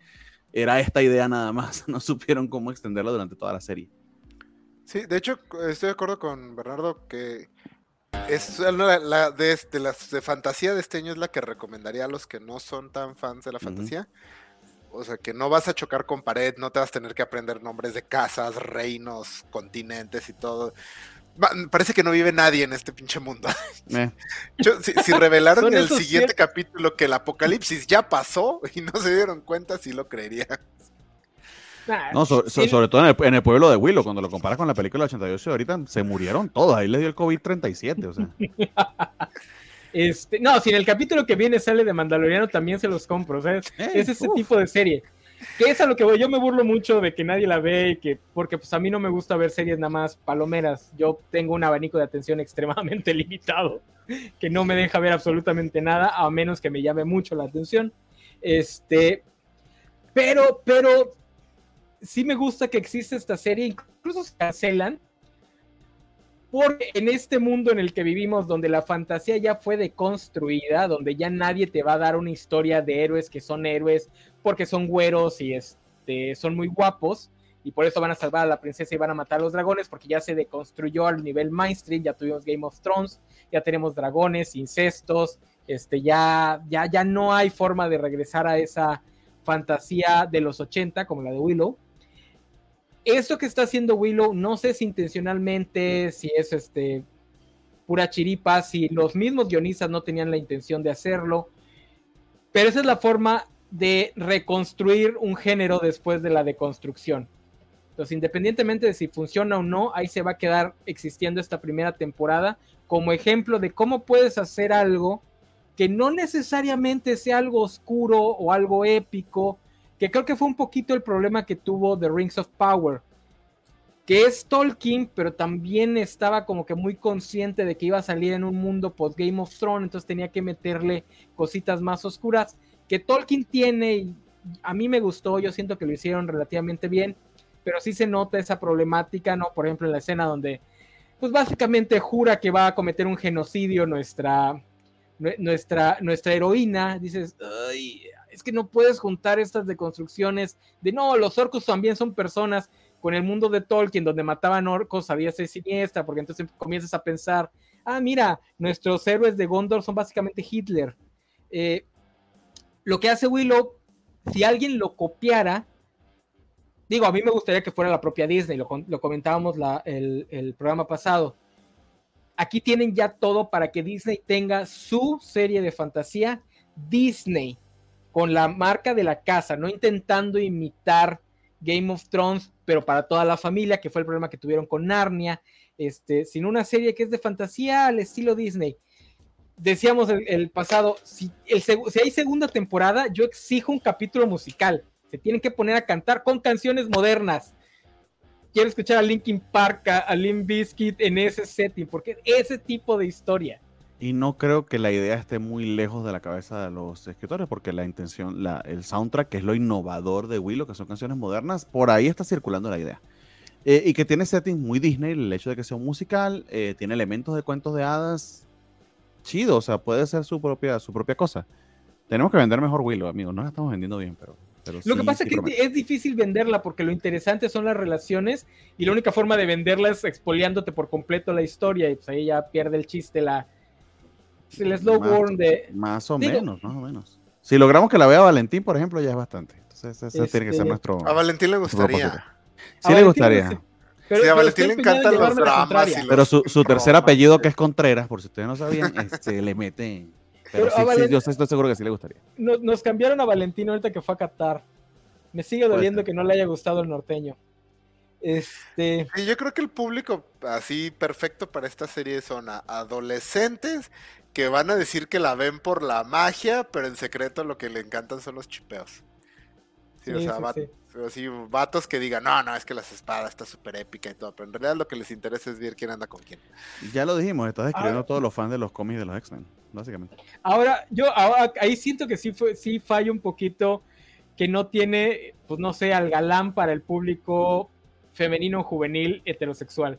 era esta idea nada más, [laughs] no supieron cómo extenderla durante toda la serie. Sí, de hecho estoy de acuerdo con Bernardo que es la, la de, de, las de fantasía de este año es la que recomendaría a los que no son tan fans de la fantasía. Uh -huh o sea, que no vas a chocar con pared, no te vas a tener que aprender nombres de casas, reinos, continentes y todo. Parece que no vive nadie en este pinche mundo. [laughs] Eh. Yo, si, si, revelaron en el siguiente cierto? capítulo que el apocalipsis ya pasó y no se dieron cuenta, sí lo creería. No, so, so, sobre todo en el, en el, pueblo de Willow, cuando lo comparas con la película 88, ahorita se murieron todos, ahí le dio el COVID-37, o sea. [laughs] Este, no, si en el capítulo que viene sale de Mandaloriano también se los compro. Sea, es, es ese uf. tipo de serie. Que es a lo que voy. Yo me burlo mucho de que nadie la ve y que, porque pues a mí no me gusta ver series nada más palomeras. Yo tengo un abanico de atención [laughs] extremadamente limitado, que no me deja ver absolutamente nada, a menos que me llame mucho la atención. Este, pero, pero sí me gusta que existe esta serie, incluso se cancelan, porque en este mundo en el que vivimos, donde la fantasía ya fue deconstruida, donde ya nadie te va a dar una historia de héroes que son héroes porque son güeros y este, son muy guapos, y por eso van a salvar a la princesa y van a matar a los dragones, porque ya se deconstruyó al nivel mainstream, ya tuvimos Game of Thrones, ya tenemos dragones, incestos, este, ya, ya, ya no hay forma de regresar a esa fantasía de los 80 como la de Willow esto que está haciendo Willow, no sé si intencionalmente, si es este pura chiripa, si los mismos guionistas no tenían la intención de hacerlo, pero esa es la forma de reconstruir un género después de la deconstrucción. Entonces, independientemente de si funciona o no, ahí se va a quedar existiendo esta primera temporada como ejemplo de cómo puedes hacer algo que no necesariamente sea algo oscuro o algo épico, que creo que fue un poquito el problema que tuvo The Rings of Power, que es Tolkien, pero también estaba como que muy consciente de que iba a salir en un mundo post Game of Thrones, entonces tenía que meterle cositas más oscuras, que Tolkien tiene, y a mí me gustó, yo siento que lo hicieron relativamente bien, pero sí se nota esa problemática, ¿no? Por ejemplo, en la escena donde, pues básicamente jura que va a cometer un genocidio nuestra, nuestra, nuestra heroína, dices, ay, es que no puedes juntar estas deconstrucciones de no, los orcos también son personas con el mundo de Tolkien, donde mataban orcos, había ser siniestra, porque entonces comienzas a pensar, ah, mira, nuestros héroes de Gondor son básicamente Hitler. Eh, lo que hace Willow, si alguien lo copiara, digo, a mí me gustaría que fuera la propia Disney, lo, comentábamos el, el programa pasado. Aquí tienen ya todo para que Disney tenga su serie de fantasía Disney con la marca de la casa, no intentando imitar Game of Thrones, pero para toda la familia, que fue el problema que tuvieron con Narnia, este, sino una serie que es de fantasía al estilo Disney. Decíamos el, pasado, si, si hay segunda temporada, yo exijo un capítulo musical. Se tienen que poner a cantar con canciones modernas. Quiero escuchar a Linkin Park, a Limp Bizkit en ese setting, porque ese tipo de historia. Y no creo que la idea esté muy lejos de la cabeza de los escritores, porque la intención, la, el soundtrack, que es lo innovador de Willow, que son canciones modernas, por ahí está circulando la idea. Eh, y que tiene settings muy Disney, el hecho de que sea un musical, eh, tiene elementos de cuentos de hadas, chido, o sea, puede ser su propia, su propia cosa. Tenemos que vender mejor Willow, amigos, no la estamos vendiendo bien, pero... lo que pasa es que es difícil venderla porque lo interesante son las relaciones y la única forma de venderla es expoliándote por completo la historia y pues ahí ya pierde el chiste la, el slow burn de. Más o menos, más o menos. Si logramos que la vea Valentín, por ejemplo, ya es bastante. Entonces, ese tiene que ser este, nuestro. A Valentín le gustaría. Sí, le gustaría. Pero, sí, a Valentín le encantan los dramas. pero su, su tercer apellido, que es Contreras, por si ustedes no sabían, [laughs] este, le mete. Pero, sí, sí, yo estoy seguro que sí le gustaría. Nos, cambiaron a Valentín ahorita que fue a Qatar. Me sigue doliendo que no le haya gustado el norteño. Este... yo creo que el público así perfecto para esta serie son adolescentes que van a decir que la ven por la magia, pero en secreto lo que le encantan son los chipeos. Sí, o sea, vatos que digan, no, no, es que las espadas está súper épica y todo, pero en realidad lo que les interesa es ver quién anda con quién. Ya lo dijimos, estás describiendo a todos los fans de los cómics de los X-Men, básicamente. Ahora, yo ahí siento que sí, fue, sí falla un poquito que no tiene, pues no sé, al galán para el público femenino juvenil heterosexual.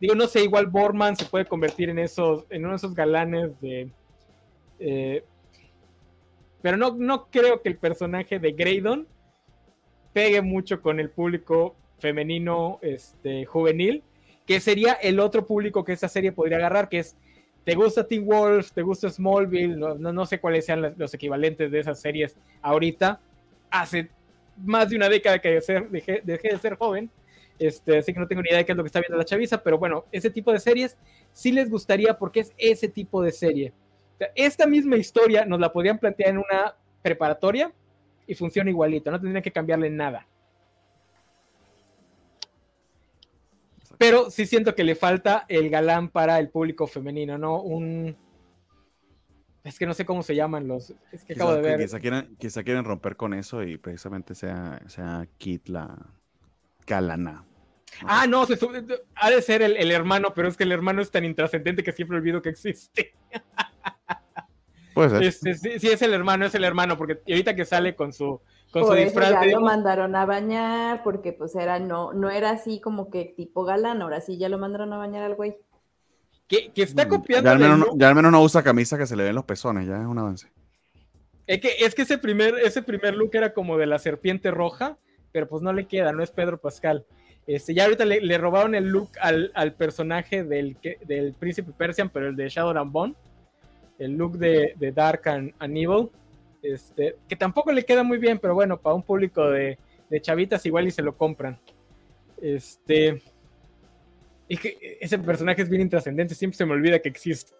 Digo, no sé, igual Borman se puede convertir en esos, en uno de esos galanes de. Eh, pero no, no creo que el personaje de Graydon pegue mucho con el público femenino este, juvenil, que sería el otro público que esta serie podría agarrar, que es, ¿te gusta Teen Wolf? ¿Te gusta Smallville? No, no, sé cuáles sean los equivalentes de esas series ahorita. Hace más de una década que dejé de ser joven, este, así que no tengo ni idea de qué es lo que está viendo la chaviza, pero bueno, ese tipo de series sí les gustaría porque es ese tipo de serie. esta misma historia nos la podrían plantear en una preparatoria y funciona igualito, no tendrían que cambiarle nada. Pero sí siento que le falta el galán para el público femenino, ¿no? Un, Es que no sé cómo se llaman los. Es que Quizá, acabo de ver. quizá quieren, quizá quieren romper con eso y precisamente sea, sea Kit la Calana. Ah, no, se sube- ha de ser el, el hermano, pero es que el hermano es tan intrascendente que siempre olvido que existe. [laughs] Puede ser. Este, sí, sí, es el hermano, es el hermano, porque ahorita que sale con su, con su Por disfraz. ya lo mandaron a bañar, porque pues era, no, no era así como que tipo galán, ahora sí ya lo mandaron a bañar al güey. que, que está Mm, copiando. ya, al menos, ya al menos no usa camisa que se le ven los pezones, ya es un avance. Es que, es que ese, primer, ese primer look era como de la serpiente roja, pero pues no le queda, no es Pedro Pascal. Este, ya ahorita le, robaron el look al, al personaje del, del príncipe Persian, pero el de Shadow and Bone. El look de, Dark and, and Evil. Este, que tampoco le queda muy bien, pero bueno, para un público de, de chavitas igual y se lo compran. Este. Y que ese personaje es bien intrascendente, siempre se me olvida que existe.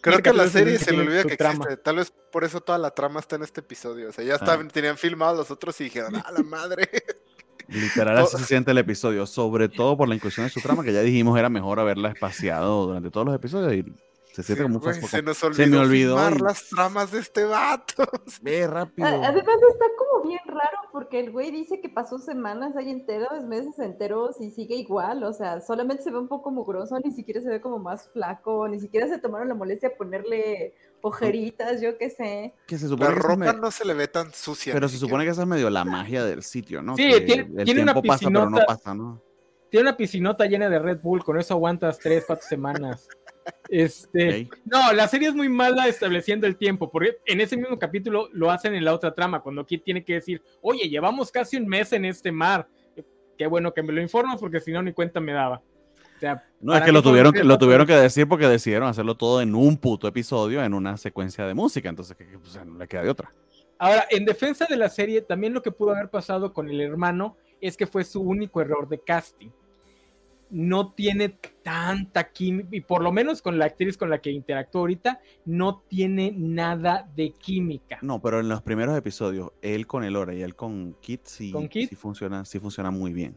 Creo que a la serie se le olvida que trama. existe. Tal vez por eso toda la trama está en este episodio. O sea, ya Ah. estaban, tenían filmados los otros y dijeron, ¡ah, la madre! [laughs] Literal, así se siente el episodio, sobre todo por la inclusión de su trama, que ya dijimos era mejor haberla espaciado durante todos los episodios y se siente como un Güey, se nos se olvidó, me olvidó y- las tramas de este vato. [laughs] Ve rápido. A- Además está como bien raro porque el güey dice que pasó semanas ahí enteros, meses enteros y sigue igual, o sea, solamente se ve un poco mugroso, ni siquiera se ve como más flaco, ni siquiera se tomaron la molestia de ponerle ojeritas, yo qué sé. Que se La supone que esa es ropa me- no se le ve tan sucia. pero se supone que esa es medio la magia del sitio, ¿no? Sí, Que tiene- el tiene una tiempo pasa, pero no piscinota. pasa, ¿no? Tiene una piscinota llena de Red Bull, con eso aguantas tres, cuatro semanas. Este, no, la serie es muy mala estableciendo el tiempo, porque en ese mismo capítulo lo hacen en la otra trama, cuando Kit tiene que decir, oye, llevamos casi un mes en este mar. Qué bueno que me lo informas, porque si no, ni cuenta me daba. O sea, No, es que lo tuvieron, que lo tuvieron que decir porque decidieron hacerlo todo en un puto episodio, en una secuencia de música, entonces sea, no le queda de otra. Ahora, en defensa de la serie, también lo que pudo haber pasado con el hermano es que fue su único error de casting. No tiene tanta química, y por lo menos con la actriz con la que interactúa ahorita, no tiene nada de química. No, pero en los primeros episodios, él con Elora y él con Kit sí, ¿Con Kit? sí funciona, sí funciona muy bien.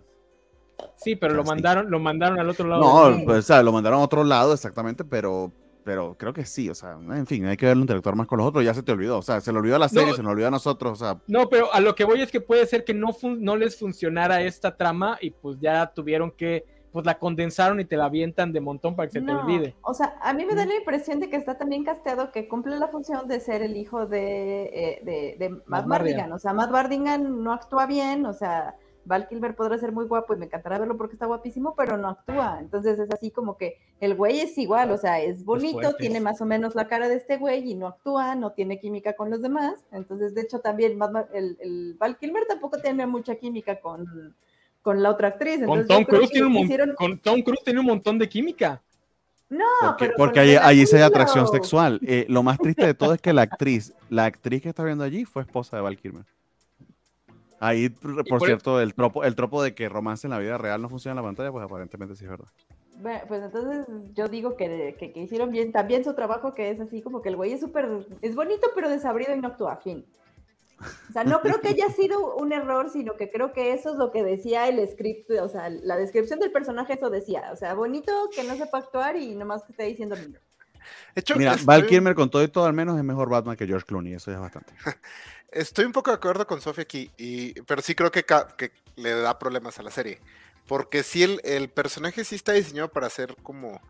Sí, pero lo mandaron, lo mandaron al otro lado. No, pues, o sea, lo mandaron a otro lado exactamente, pero, pero creo que sí, o sea, en fin, hay que verlo interactuar más con los otros, ya se te olvidó, o sea, se le olvidó a la serie, No. se nos olvidó a nosotros, o sea, No, pero a lo que voy es que puede ser que no, no les funcionara esta trama y pues ya tuvieron que, pues la condensaron y te la avientan de montón para que se te olvide. O sea, a mí me da la impresión de que está también casteado que cumple la función de ser el hijo de, eh, de, de Matt Matt Bardigan. O sea, Matt Bardigan no actúa bien, o sea, Val Kilmer podrá ser muy guapo y me encantará verlo porque está guapísimo, pero no actúa. Entonces es así como que el güey es igual, o sea, es bonito, tiene más o menos la cara de este güey y no actúa, no tiene química con los demás. Entonces, de hecho, también Matt Mar- el, el Val Kilmer tampoco tiene mucha química con, con la otra actriz. Con Entonces, yo Tom, Cruise tiene un hicieron- con Tom Cruise tiene un montón de química. No, porque, pero porque con allí, se hay atracción sexual. Eh, lo más triste de todo es que la actriz, la actriz que está viendo allí fue esposa de Val Kilmer. Ahí, por, por por- cierto, el tropo, el tropo de que romance en la vida real no funciona en la pantalla, pues aparentemente sí es verdad. Bueno, pues entonces yo digo que, que, que hicieron bien también su trabajo, que es así como que el güey es súper, es bonito pero desabrido y no actúa, fin. O sea, no creo que haya sido un error, sino que creo que eso es lo que decía el script, o sea, la descripción del personaje eso decía, o sea, bonito que no sepa actuar y nomás que esté diciendo lindo. Hecho, Mira, estoy, Val Kilmer con todo y todo al menos es mejor Batman que George Clooney, eso ya es bastante. [laughs] estoy un poco de acuerdo con Sofía aquí, y, pero sí creo que le da problemas a la serie. Porque sí, el, el personaje sí está diseñado para ser como...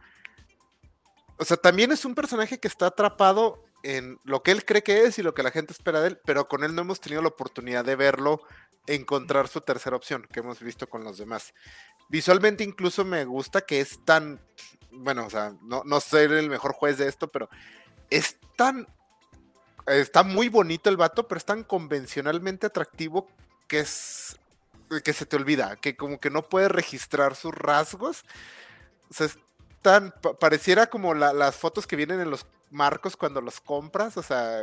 O sea, también es un personaje que está atrapado en lo que él cree que es y lo que la gente espera de él, pero con él no hemos tenido la oportunidad de verlo encontrar su tercera opción que hemos visto con los demás. Visualmente incluso me gusta que es tan, bueno, o sea, no, no ser el mejor juez de esto, pero es tan, está muy bonito el vato, pero es tan convencionalmente atractivo que es, que se te olvida, que como que no puedes registrar sus rasgos. Tan, pa- pareciera como la- las fotos que vienen en los marcos cuando los compras, o sea,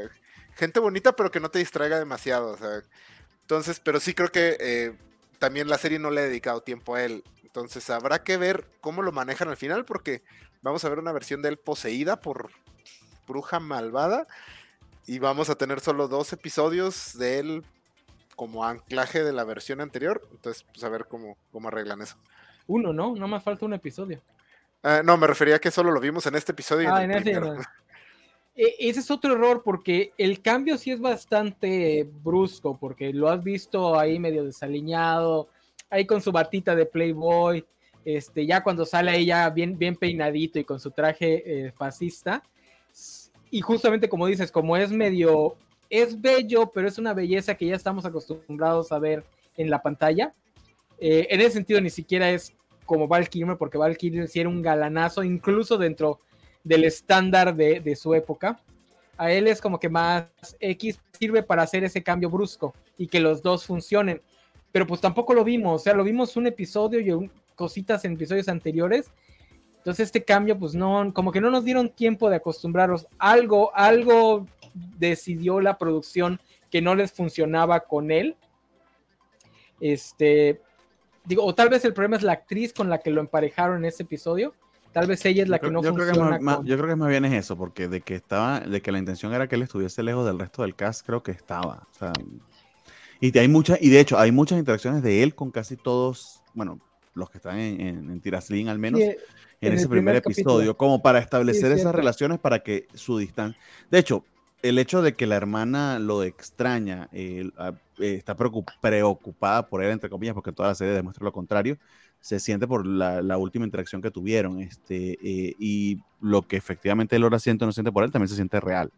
gente bonita pero que no te distraiga demasiado, o sea, entonces, pero sí creo que eh, también la serie no le ha dedicado tiempo a él, entonces habrá que ver cómo lo manejan al final porque vamos a ver una versión de él poseída por bruja malvada y vamos a tener solo dos episodios de él como anclaje de la versión anterior, entonces pues a ver cómo, cómo arreglan eso. Uno, ¿no? No más falta un episodio. Ah, no, me refería a que solo lo vimos en este episodio. y Ah, en en el primero. [laughs] e, ese es otro error porque el cambio sí es bastante brusco, porque lo has visto ahí medio desaliñado, ahí con su batita de Playboy, este, ya cuando sale ahí ya bien, bien peinadito y con su traje eh, fascista. Y justamente como dices, como es medio, es bello, pero es una belleza que ya estamos acostumbrados a ver en la pantalla. Eh, en ese sentido ni siquiera es como Val porque Val Kilmer sí era un galanazo, incluso dentro del estándar de, su época. A él es como que más X sirve para hacer ese cambio brusco y que los dos funcionen. Pero pues tampoco lo vimos, o sea, lo vimos un episodio y cositas en episodios anteriores. Entonces este cambio pues no, como que no nos dieron tiempo de acostumbrarnos. Algo, algo decidió la producción que no les funcionaba con él. Este, digo, o tal vez el problema es la actriz con la que lo emparejaron en ese episodio Tal vez ella es la que no yo funciona. Creo que más, yo creo que más bien es eso, porque de que estaba, de que la intención era que él estuviese lejos del resto del cast, creo que estaba. y hay muchas, y de hecho, hay muchas interacciones de él con casi todos, bueno, los que están en, en, Tiraslin al menos, en, ese primer, episodio, como para establecer esas relaciones para que su distancia. De hecho, el hecho de que la hermana lo extraña, ah, eh, está preocupada por él, entre comillas, porque toda la serie demuestra lo contrario, se siente por la, última interacción que tuvieron. Este, eh, y lo que efectivamente él ahora siente o no siente por él también se siente real.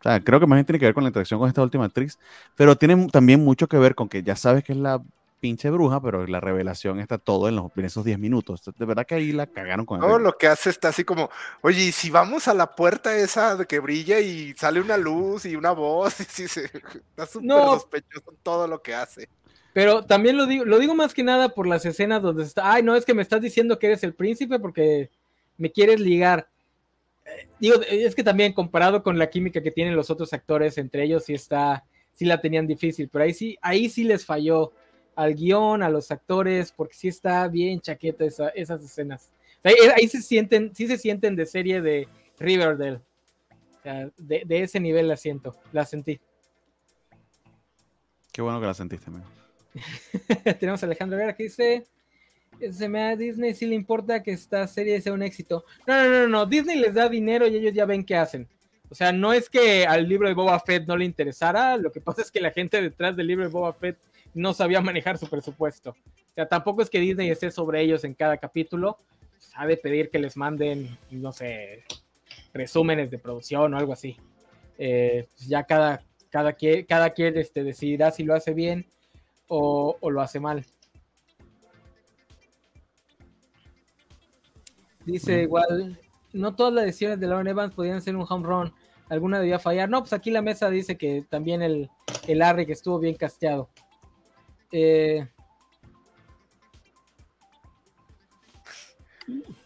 O sea, creo que más bien tiene que ver con la interacción con esta última actriz, pero tiene también mucho que ver con que ya sabes que es la pinche bruja, pero la revelación está todo en, los, en esos 10 minutos. De verdad que ahí la cagaron con Todo lo que hace está así como, oye, y si vamos a la puerta esa de que brilla y sale una luz y una voz, [laughs] y sí, se, está súper sospechoso todo lo que hace. Pero también lo digo, lo digo más que nada por las escenas donde está, ay, no, es que me estás diciendo que eres el príncipe porque me quieres ligar. Eh, digo, es que también comparado con la química que tienen los otros actores, entre ellos sí está, sí la tenían difícil, pero ahí sí, ahí sí les falló al guion, a los actores, porque sí está bien chaqueta esas escenas. ahí, se sienten, sí se sienten de serie de Riverdale. de, ese nivel la siento, la sentí. Qué bueno que la sentiste. [laughs] Tenemos a Alejandro Guerra que dice: Se me a Disney si le importa que esta serie sea un éxito. No, no, no, no. Disney les da dinero y ellos ya ven qué hacen. O sea, no es que al libro de Boba Fett no le interesara. Lo que pasa es que la gente detrás del libro de Boba Fett no sabía manejar su presupuesto. O sea, tampoco es que Disney esté sobre ellos en cada capítulo. Sabe pedir que les manden, no sé, resúmenes de producción o algo así. Eh, pues ya cada, cada, cada quien este, decidirá si lo hace bien o, lo hace mal. Dice igual, no todas las decisiones de Lauren Evans podían ser un home run, alguna debía fallar. No, pues aquí la mesa dice que también el, el que estuvo bien casteado. Eh,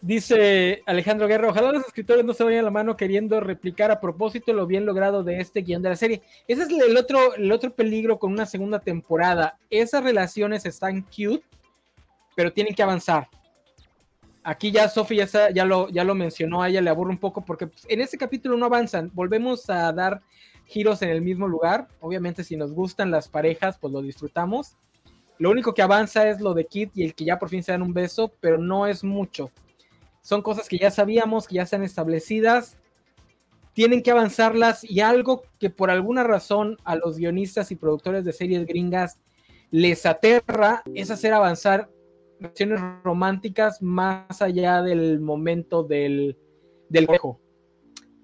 Dice Alejandro Guerra, ojalá los escritores no se vayan la mano queriendo replicar a propósito lo bien logrado de este guion de la serie. Ese es el otro, el otro peligro con una segunda temporada. Esas relaciones están cute, pero tienen que avanzar. Aquí ya Sophie ya, ya, lo, ya lo mencionó, a ella le aburre un poco porque pues, en ese capítulo no avanzan. Volvemos a dar giros en el mismo lugar. Obviamente si nos gustan las parejas, pues lo disfrutamos. Lo único que avanza es lo de Kit y el que ya por fin se dan un beso, pero no es mucho son cosas que ya sabíamos, que ya están establecidas, tienen que avanzarlas y algo que por alguna razón a los guionistas y productores de series gringas les aterra es hacer avanzar versiones románticas más allá del momento del, del.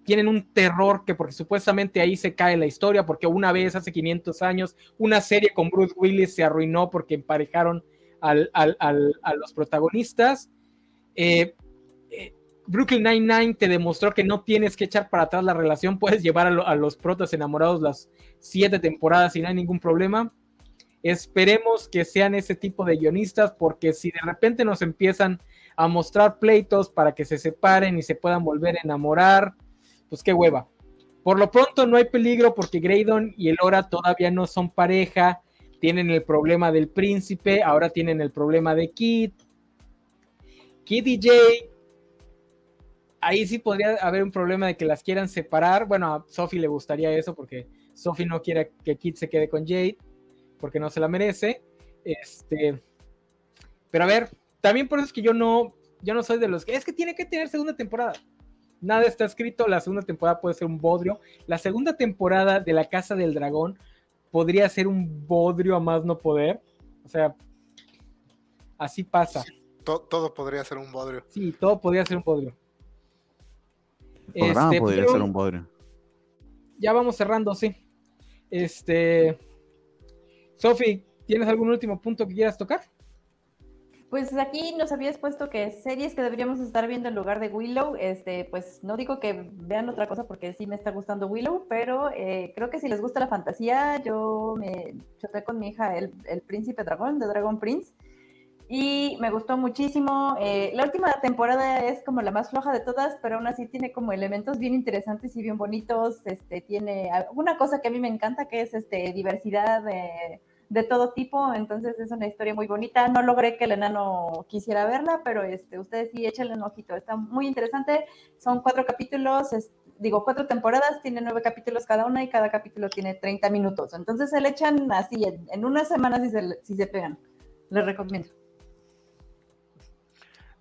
Tienen un terror que porque supuestamente ahí se cae la historia, porque una vez hace 500 años una serie con Bruce Willis se arruinó porque emparejaron a los protagonistas. Eh, Brooklyn Nine-Nine te demostró que no tienes que echar para atrás la relación, puedes llevar a, los protas enamorados las siete temporadas y no hay ningún problema. Esperemos que sean ese tipo de guionistas, porque si de repente nos empiezan a mostrar pleitos para que se separen y se puedan volver a enamorar, pues qué hueva. Por lo pronto no hay peligro porque Graydon y Elora todavía no son pareja, tienen el problema del príncipe, ahora tienen el problema de Kid. Kid y Jay ahí sí podría haber un problema de que las quieran separar. Bueno, a Sophie le gustaría eso porque Sophie no quiere que Kit se quede con Jade porque no se la merece. Este, pero a ver, también por eso es que yo no, yo no soy de los que es que tiene que tener segunda temporada. Nada está escrito, la segunda temporada puede ser un bodrio. La segunda temporada de La Casa del Dragón podría ser un bodrio a más no poder. O sea, así pasa. todo podría ser un bodrio. Sí, todo podría ser un bodrio. El programa este, podría ser un bodrio. Ya vamos cerrando, sí. Este. Sofi, ¿tienes algún último punto que quieras tocar? Pues aquí nos habías puesto que series que deberíamos estar viendo en lugar de Willow, este, pues no digo que vean otra cosa porque sí me está gustando Willow, pero eh, creo que si les gusta la fantasía, yo me choqué con mi hija el, Príncipe Dragón, de Dragon Prince, y me gustó muchísimo. Eh, la última temporada es como la más floja de todas, pero aún así tiene como elementos bien interesantes y bien bonitos. Este, tiene una cosa que a mí me encanta, que es este, diversidad de todo tipo, entonces es una historia muy bonita. No logré que el enano quisiera verla, pero este, ustedes sí échenle un ojito, está muy interesante. Son cuatro capítulos, digo, cuatro temporadas, tiene nueve capítulos cada una y cada capítulo tiene 30 minutos. Entonces se le echan así en, unas semanas si se, si se pegan. Les recomiendo.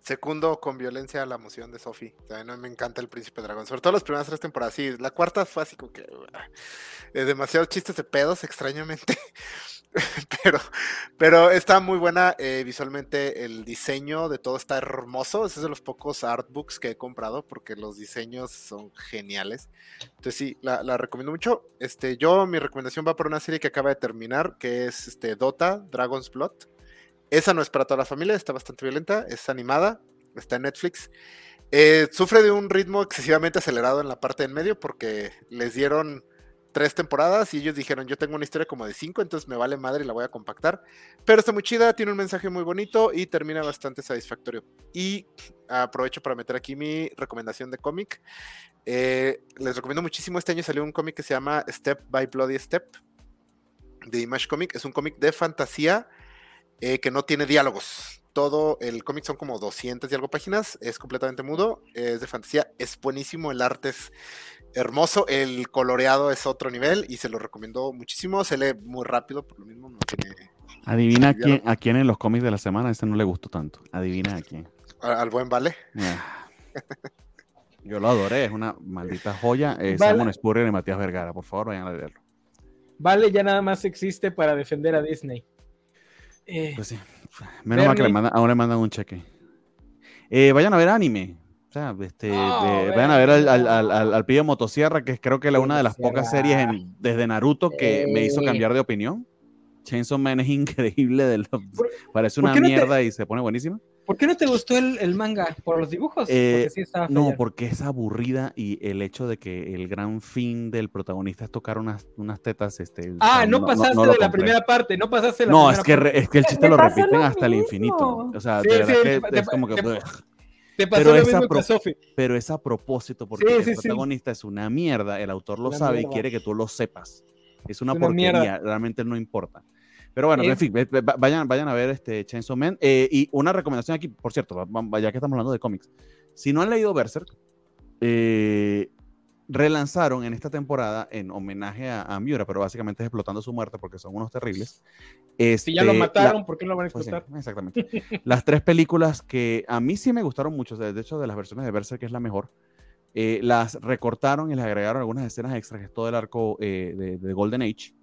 Segundo, con violencia la emoción de Sophie. no me encanta el Príncipe Dragón. Sobre todo las primeras tres temporadas. La cuarta fue así como que. Uh, demasiados chistes de pedos, extrañamente. [laughs] [laughs] pero, pero está muy buena eh, visualmente. El diseño de todo está hermoso. Es de los pocos artbooks que he comprado porque los diseños son geniales. Entonces sí, la, recomiendo mucho. Este, yo, mi recomendación va por una serie que acaba de terminar, que es este, Dota, Dragon's Blood. Esa no es para toda la familia, está bastante violenta, es animada, está en Netflix. Eh, sufre de un ritmo excesivamente acelerado en la parte en medio porque les dieron tres temporadas y ellos dijeron, yo tengo una historia como de cinco, entonces me vale madre y la voy a compactar. Pero está muy chida, tiene un mensaje muy bonito y termina bastante satisfactorio. Y aprovecho para meter aquí mi recomendación de cómic. Eh, les recomiendo muchísimo, este año salió un cómic que se llama Step by Bloody Step de Image Comic. Es un cómic de fantasía eh, que no tiene diálogos. Todo el cómic son como 200 y algo páginas, es completamente mudo, es de fantasía, es buenísimo, el arte es hermoso, el coloreado es otro nivel y se lo recomiendo muchísimo, se lee muy rápido, por lo mismo no tiene... Adivina a quién, a quién en los cómics de la semana ese no le gustó tanto. Adivina a quién. Al, buen Vale. [laughs] Yo lo adoré, es una maldita joya. Es Simon Spurrier y Matías Vergara, por favor, vayan a leerlo. Vale, ya nada más existe para defender a Disney. Eh, pues sí. Menos mal que le mandan, ahora le mandan un cheque. Eh, vayan a ver anime. O sea, este, oh, vayan a ver al, al, al, al Pillo Motosierra, que creo que es una de las pocas series desde Naruto que me hizo cambiar de opinión. Chainsaw Man es increíble, de parece una mierda y se pone buenísima. ¿Por qué no te gustó el, manga? ¿Por los dibujos? Eh, no, porque es aburrida y el hecho de que el gran fin del protagonista es tocar unas, unas tetas. Este, ah, no, pasaste de la primera parte, no pasaste la No, es que, es que el chiste lo repiten hasta el infinito. O sea, es como que. Te, pasó pero, lo mismo pero es a propósito, porque el protagonista es una mierda, el autor lo sabe y quiere que tú lo sepas. Es una, porquería, realmente no importa. Pero bueno, en fin, vayan, vayan a ver este Chainsaw Man. Eh, y una recomendación aquí, por cierto, ya que estamos hablando de cómics. Si no han leído Berserk, eh, relanzaron en esta temporada en homenaje a, Miura, pero básicamente es explotando su muerte porque son unos terribles. si ya lo este, mataron, ¿por qué no lo van a pues explotar? exactamente. Las tres películas que a mí sí me gustaron mucho, de hecho de las versiones de Berserk es la mejor, eh, las recortaron y les agregaron algunas escenas extras, que es todo el arco de, de, Golden Age.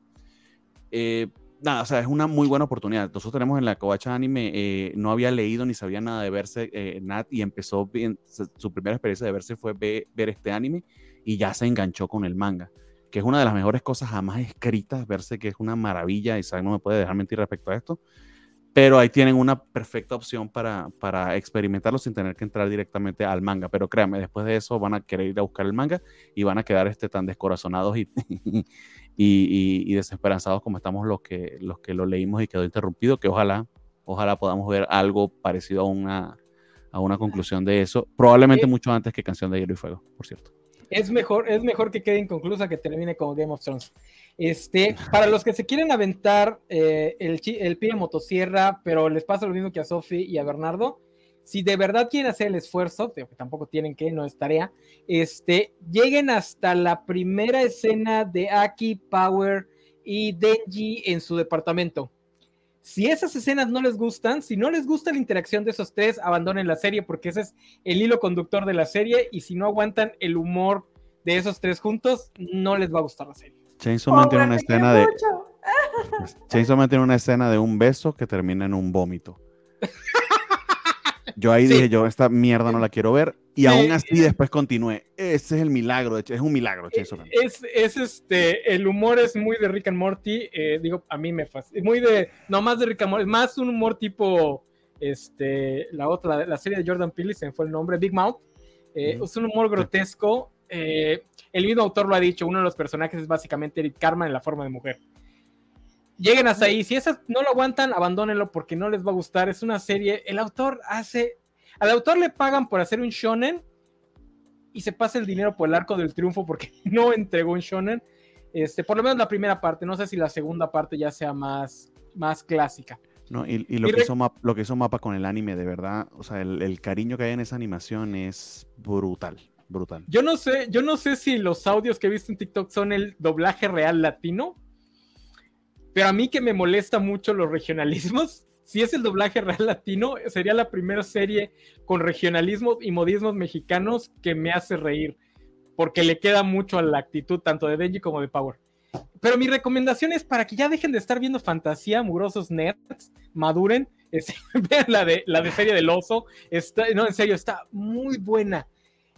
Eh, nada, o sea, es una muy buena oportunidad. Nosotros tenemos en la Covacha Anime, eh, no había leído ni sabía nada de verse eh, Nat y empezó, bien, su primera experiencia de verse fue ver este anime y ya se enganchó con el manga, que es una de las mejores cosas jamás escritas, verse que es una maravilla, y no me puede dejar mentir respecto a esto, pero ahí tienen una perfecta opción para, para experimentarlo sin tener que entrar directamente al manga, pero créanme, después de eso van a querer ir a buscar el manga y van a quedar este, tan descorazonados y, [laughs] y, desesperanzados como estamos los que, los que lo leímos y quedó interrumpido, que ojalá, ojalá podamos ver algo parecido a una, a una conclusión de eso, probablemente mucho antes que Canción de Hielo y Fuego, por cierto. Es mejor, es mejor que quede inconclusa que termine como Game of Thrones. Este, para los que se quieren aventar eh, el, el pie motosierra, pero les pasa lo mismo que a Sofi y a Bernardo, si de verdad quieren hacer el esfuerzo, que tampoco tienen que, no es tarea, este, lleguen hasta la primera escena de Aki, Power y Denji en su departamento. Si esas escenas no les gustan, si no les gusta la interacción de esos tres, abandonen la serie porque ese es el hilo conductor de la serie y si no aguantan el humor de esos tres juntos, no les va a gustar la serie. Chainsaw Man tiene una escena de Chainsaw Man tiene una escena de un beso que termina en un vómito. Yo ahí dije, yo esta mierda no la quiero ver. Y aún así después continué. Ese es el milagro, de es un milagro, Chainsaw Es, es, este, el humor es muy de Rick and Morty. Eh, digo, a mí me fascina. Muy de, no más de Rick and Morty, más un humor tipo, este, la otra, la serie de Jordan Peele, se fue el nombre, Big Mouth. Eh, es un humor grotesco. Eh, el mismo autor lo ha dicho, uno de los personajes es básicamente Eric Carman en la forma de mujer. Lleguen hasta ahí. Si esas no lo aguantan, abandónenlo porque no les va a gustar. Es una serie. El autor hace. Al autor le pagan por hacer un shonen y se pasa el dinero por el arco del triunfo porque [laughs] no entregó un shonen. Este, por lo menos la primera parte. No sé si la segunda parte ya sea más, más clásica. No, y, lo, que hizo Mapa, lo que hizo Mapa con el anime, de verdad, o sea, el, el, cariño que hay en esa animación es brutal, brutal. Yo no sé, yo no sé si los audios que he visto en TikTok son el doblaje real latino, pero a mí que me molesta mucho los regionalismos, si es el doblaje real latino, sería la primera serie con regionalismos y modismos mexicanos que me hace reír, porque le queda mucho a la actitud tanto de Denji como de Power. Pero mi recomendación es para que ya dejen de estar viendo fantasía, mugrosos nerds, maduren, [laughs] vean la de, la de serie del oso, está, no, en serio, está muy buena.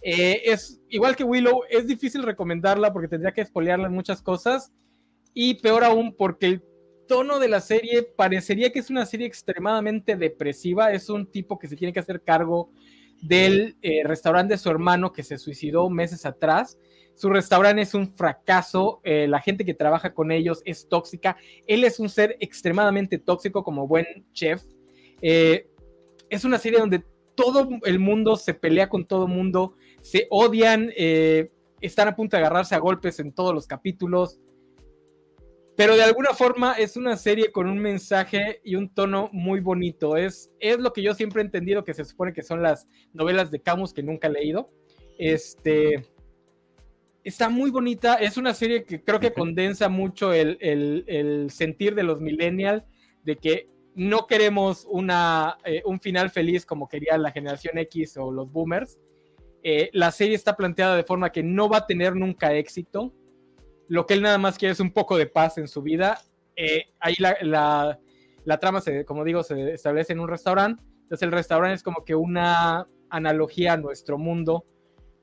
Eh, es igual que Willow, es difícil recomendarla porque tendría que espolearla en muchas cosas, y peor aún porque tono de la serie parecería que es una serie extremadamente depresiva. Es un tipo que se tiene que hacer cargo del eh, restaurante de su hermano que se suicidó meses atrás. Su restaurante es un fracaso, eh, la gente que trabaja con ellos es tóxica, él es un ser extremadamente tóxico como buen chef. Eh, es una serie donde todo el mundo se pelea con todo el mundo, se odian, están a punto de agarrarse a golpes en todos los capítulos. Pero de alguna forma es una serie con un mensaje y un tono muy bonito. Es, es lo que yo siempre he entendido que se supone que son las novelas de Camus que nunca he leído. Este, está muy bonita. Es una serie que creo que condensa mucho el, sentir de los millennials, de que no queremos una, eh, un final feliz como quería la generación X o los boomers. Eh, la serie está planteada de forma que no va a tener nunca éxito lo que él nada más quiere es un poco de paz en su vida. Eh, ahí la, trama, se, como digo, se establece en un restaurante. Entonces el restaurante es como que una analogía a nuestro mundo,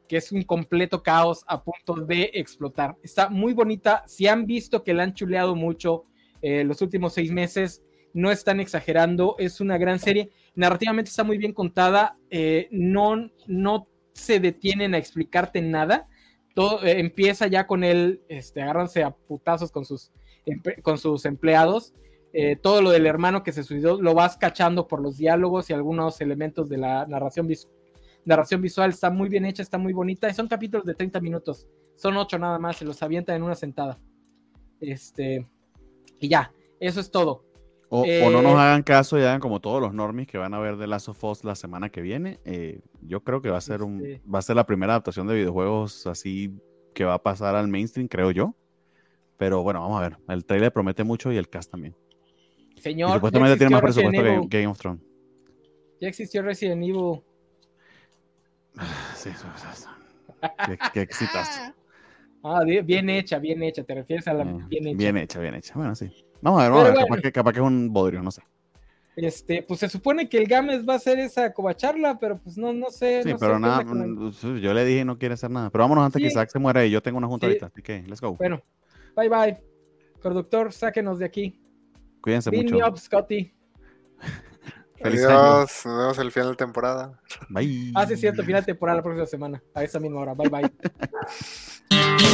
que es un completo caos a punto de explotar. Está muy bonita. Si han visto que la han chuleado mucho eh, los últimos seis meses, no están exagerando. Es una gran serie. Narrativamente está muy bien contada. Eh, no, no se detienen a explicarte nada eh, empieza ya con él, este, agárranse a putazos con sus, con sus empleados. Eh, todo lo del hermano que se suicidó lo vas cachando por los diálogos y algunos elementos de la narración, narración visual. Está muy bien hecha, está muy bonita. Son capítulos de 30 minutos. Son 8 nada más, se los avientan en una sentada. Este, y ya, eso es todo. O, no nos eh, hagan caso y hagan como todos los normies que van a ver de Last of Us la semana que viene. Eh, yo creo que va a ser un, va a ser la primera adaptación de videojuegos así que va a pasar al mainstream, creo yo. Pero bueno, vamos a ver. El trailer promete mucho y el cast también. Señor, supuestamente tiene más presupuesto que Game of Thrones. Ya existió Resident Evil. [sighs] Sí, eso, eso. Qué, qué excitas. [laughs] Ah, bien hecha, bien hecha. ¿Te refieres a la eh, bien hecha? Bien hecha, bien hecha. Bueno, sí. Vamos a ver, vamos a ver. capaz, que, capaz, que, es un bodrio, no sé. Este, pues se supone que el Games va a hacer esa covacharla, pero pues no, no sé. Sí, no pero sé nada, mm, yo le dije no quiere hacer nada. Pero vámonos antes que Isaac se muera y yo tengo una junta ahorita, así que let's go. Bueno, bye bye. Conductor, sáquenos de aquí. Cuídense mucho. Me up, Scotty. [laughs] Feliz Adiós, nos vemos el final de temporada. Bye. Ah, sí, es cierto, final de temporada la próxima semana, a esa misma hora. Bye bye. [laughs]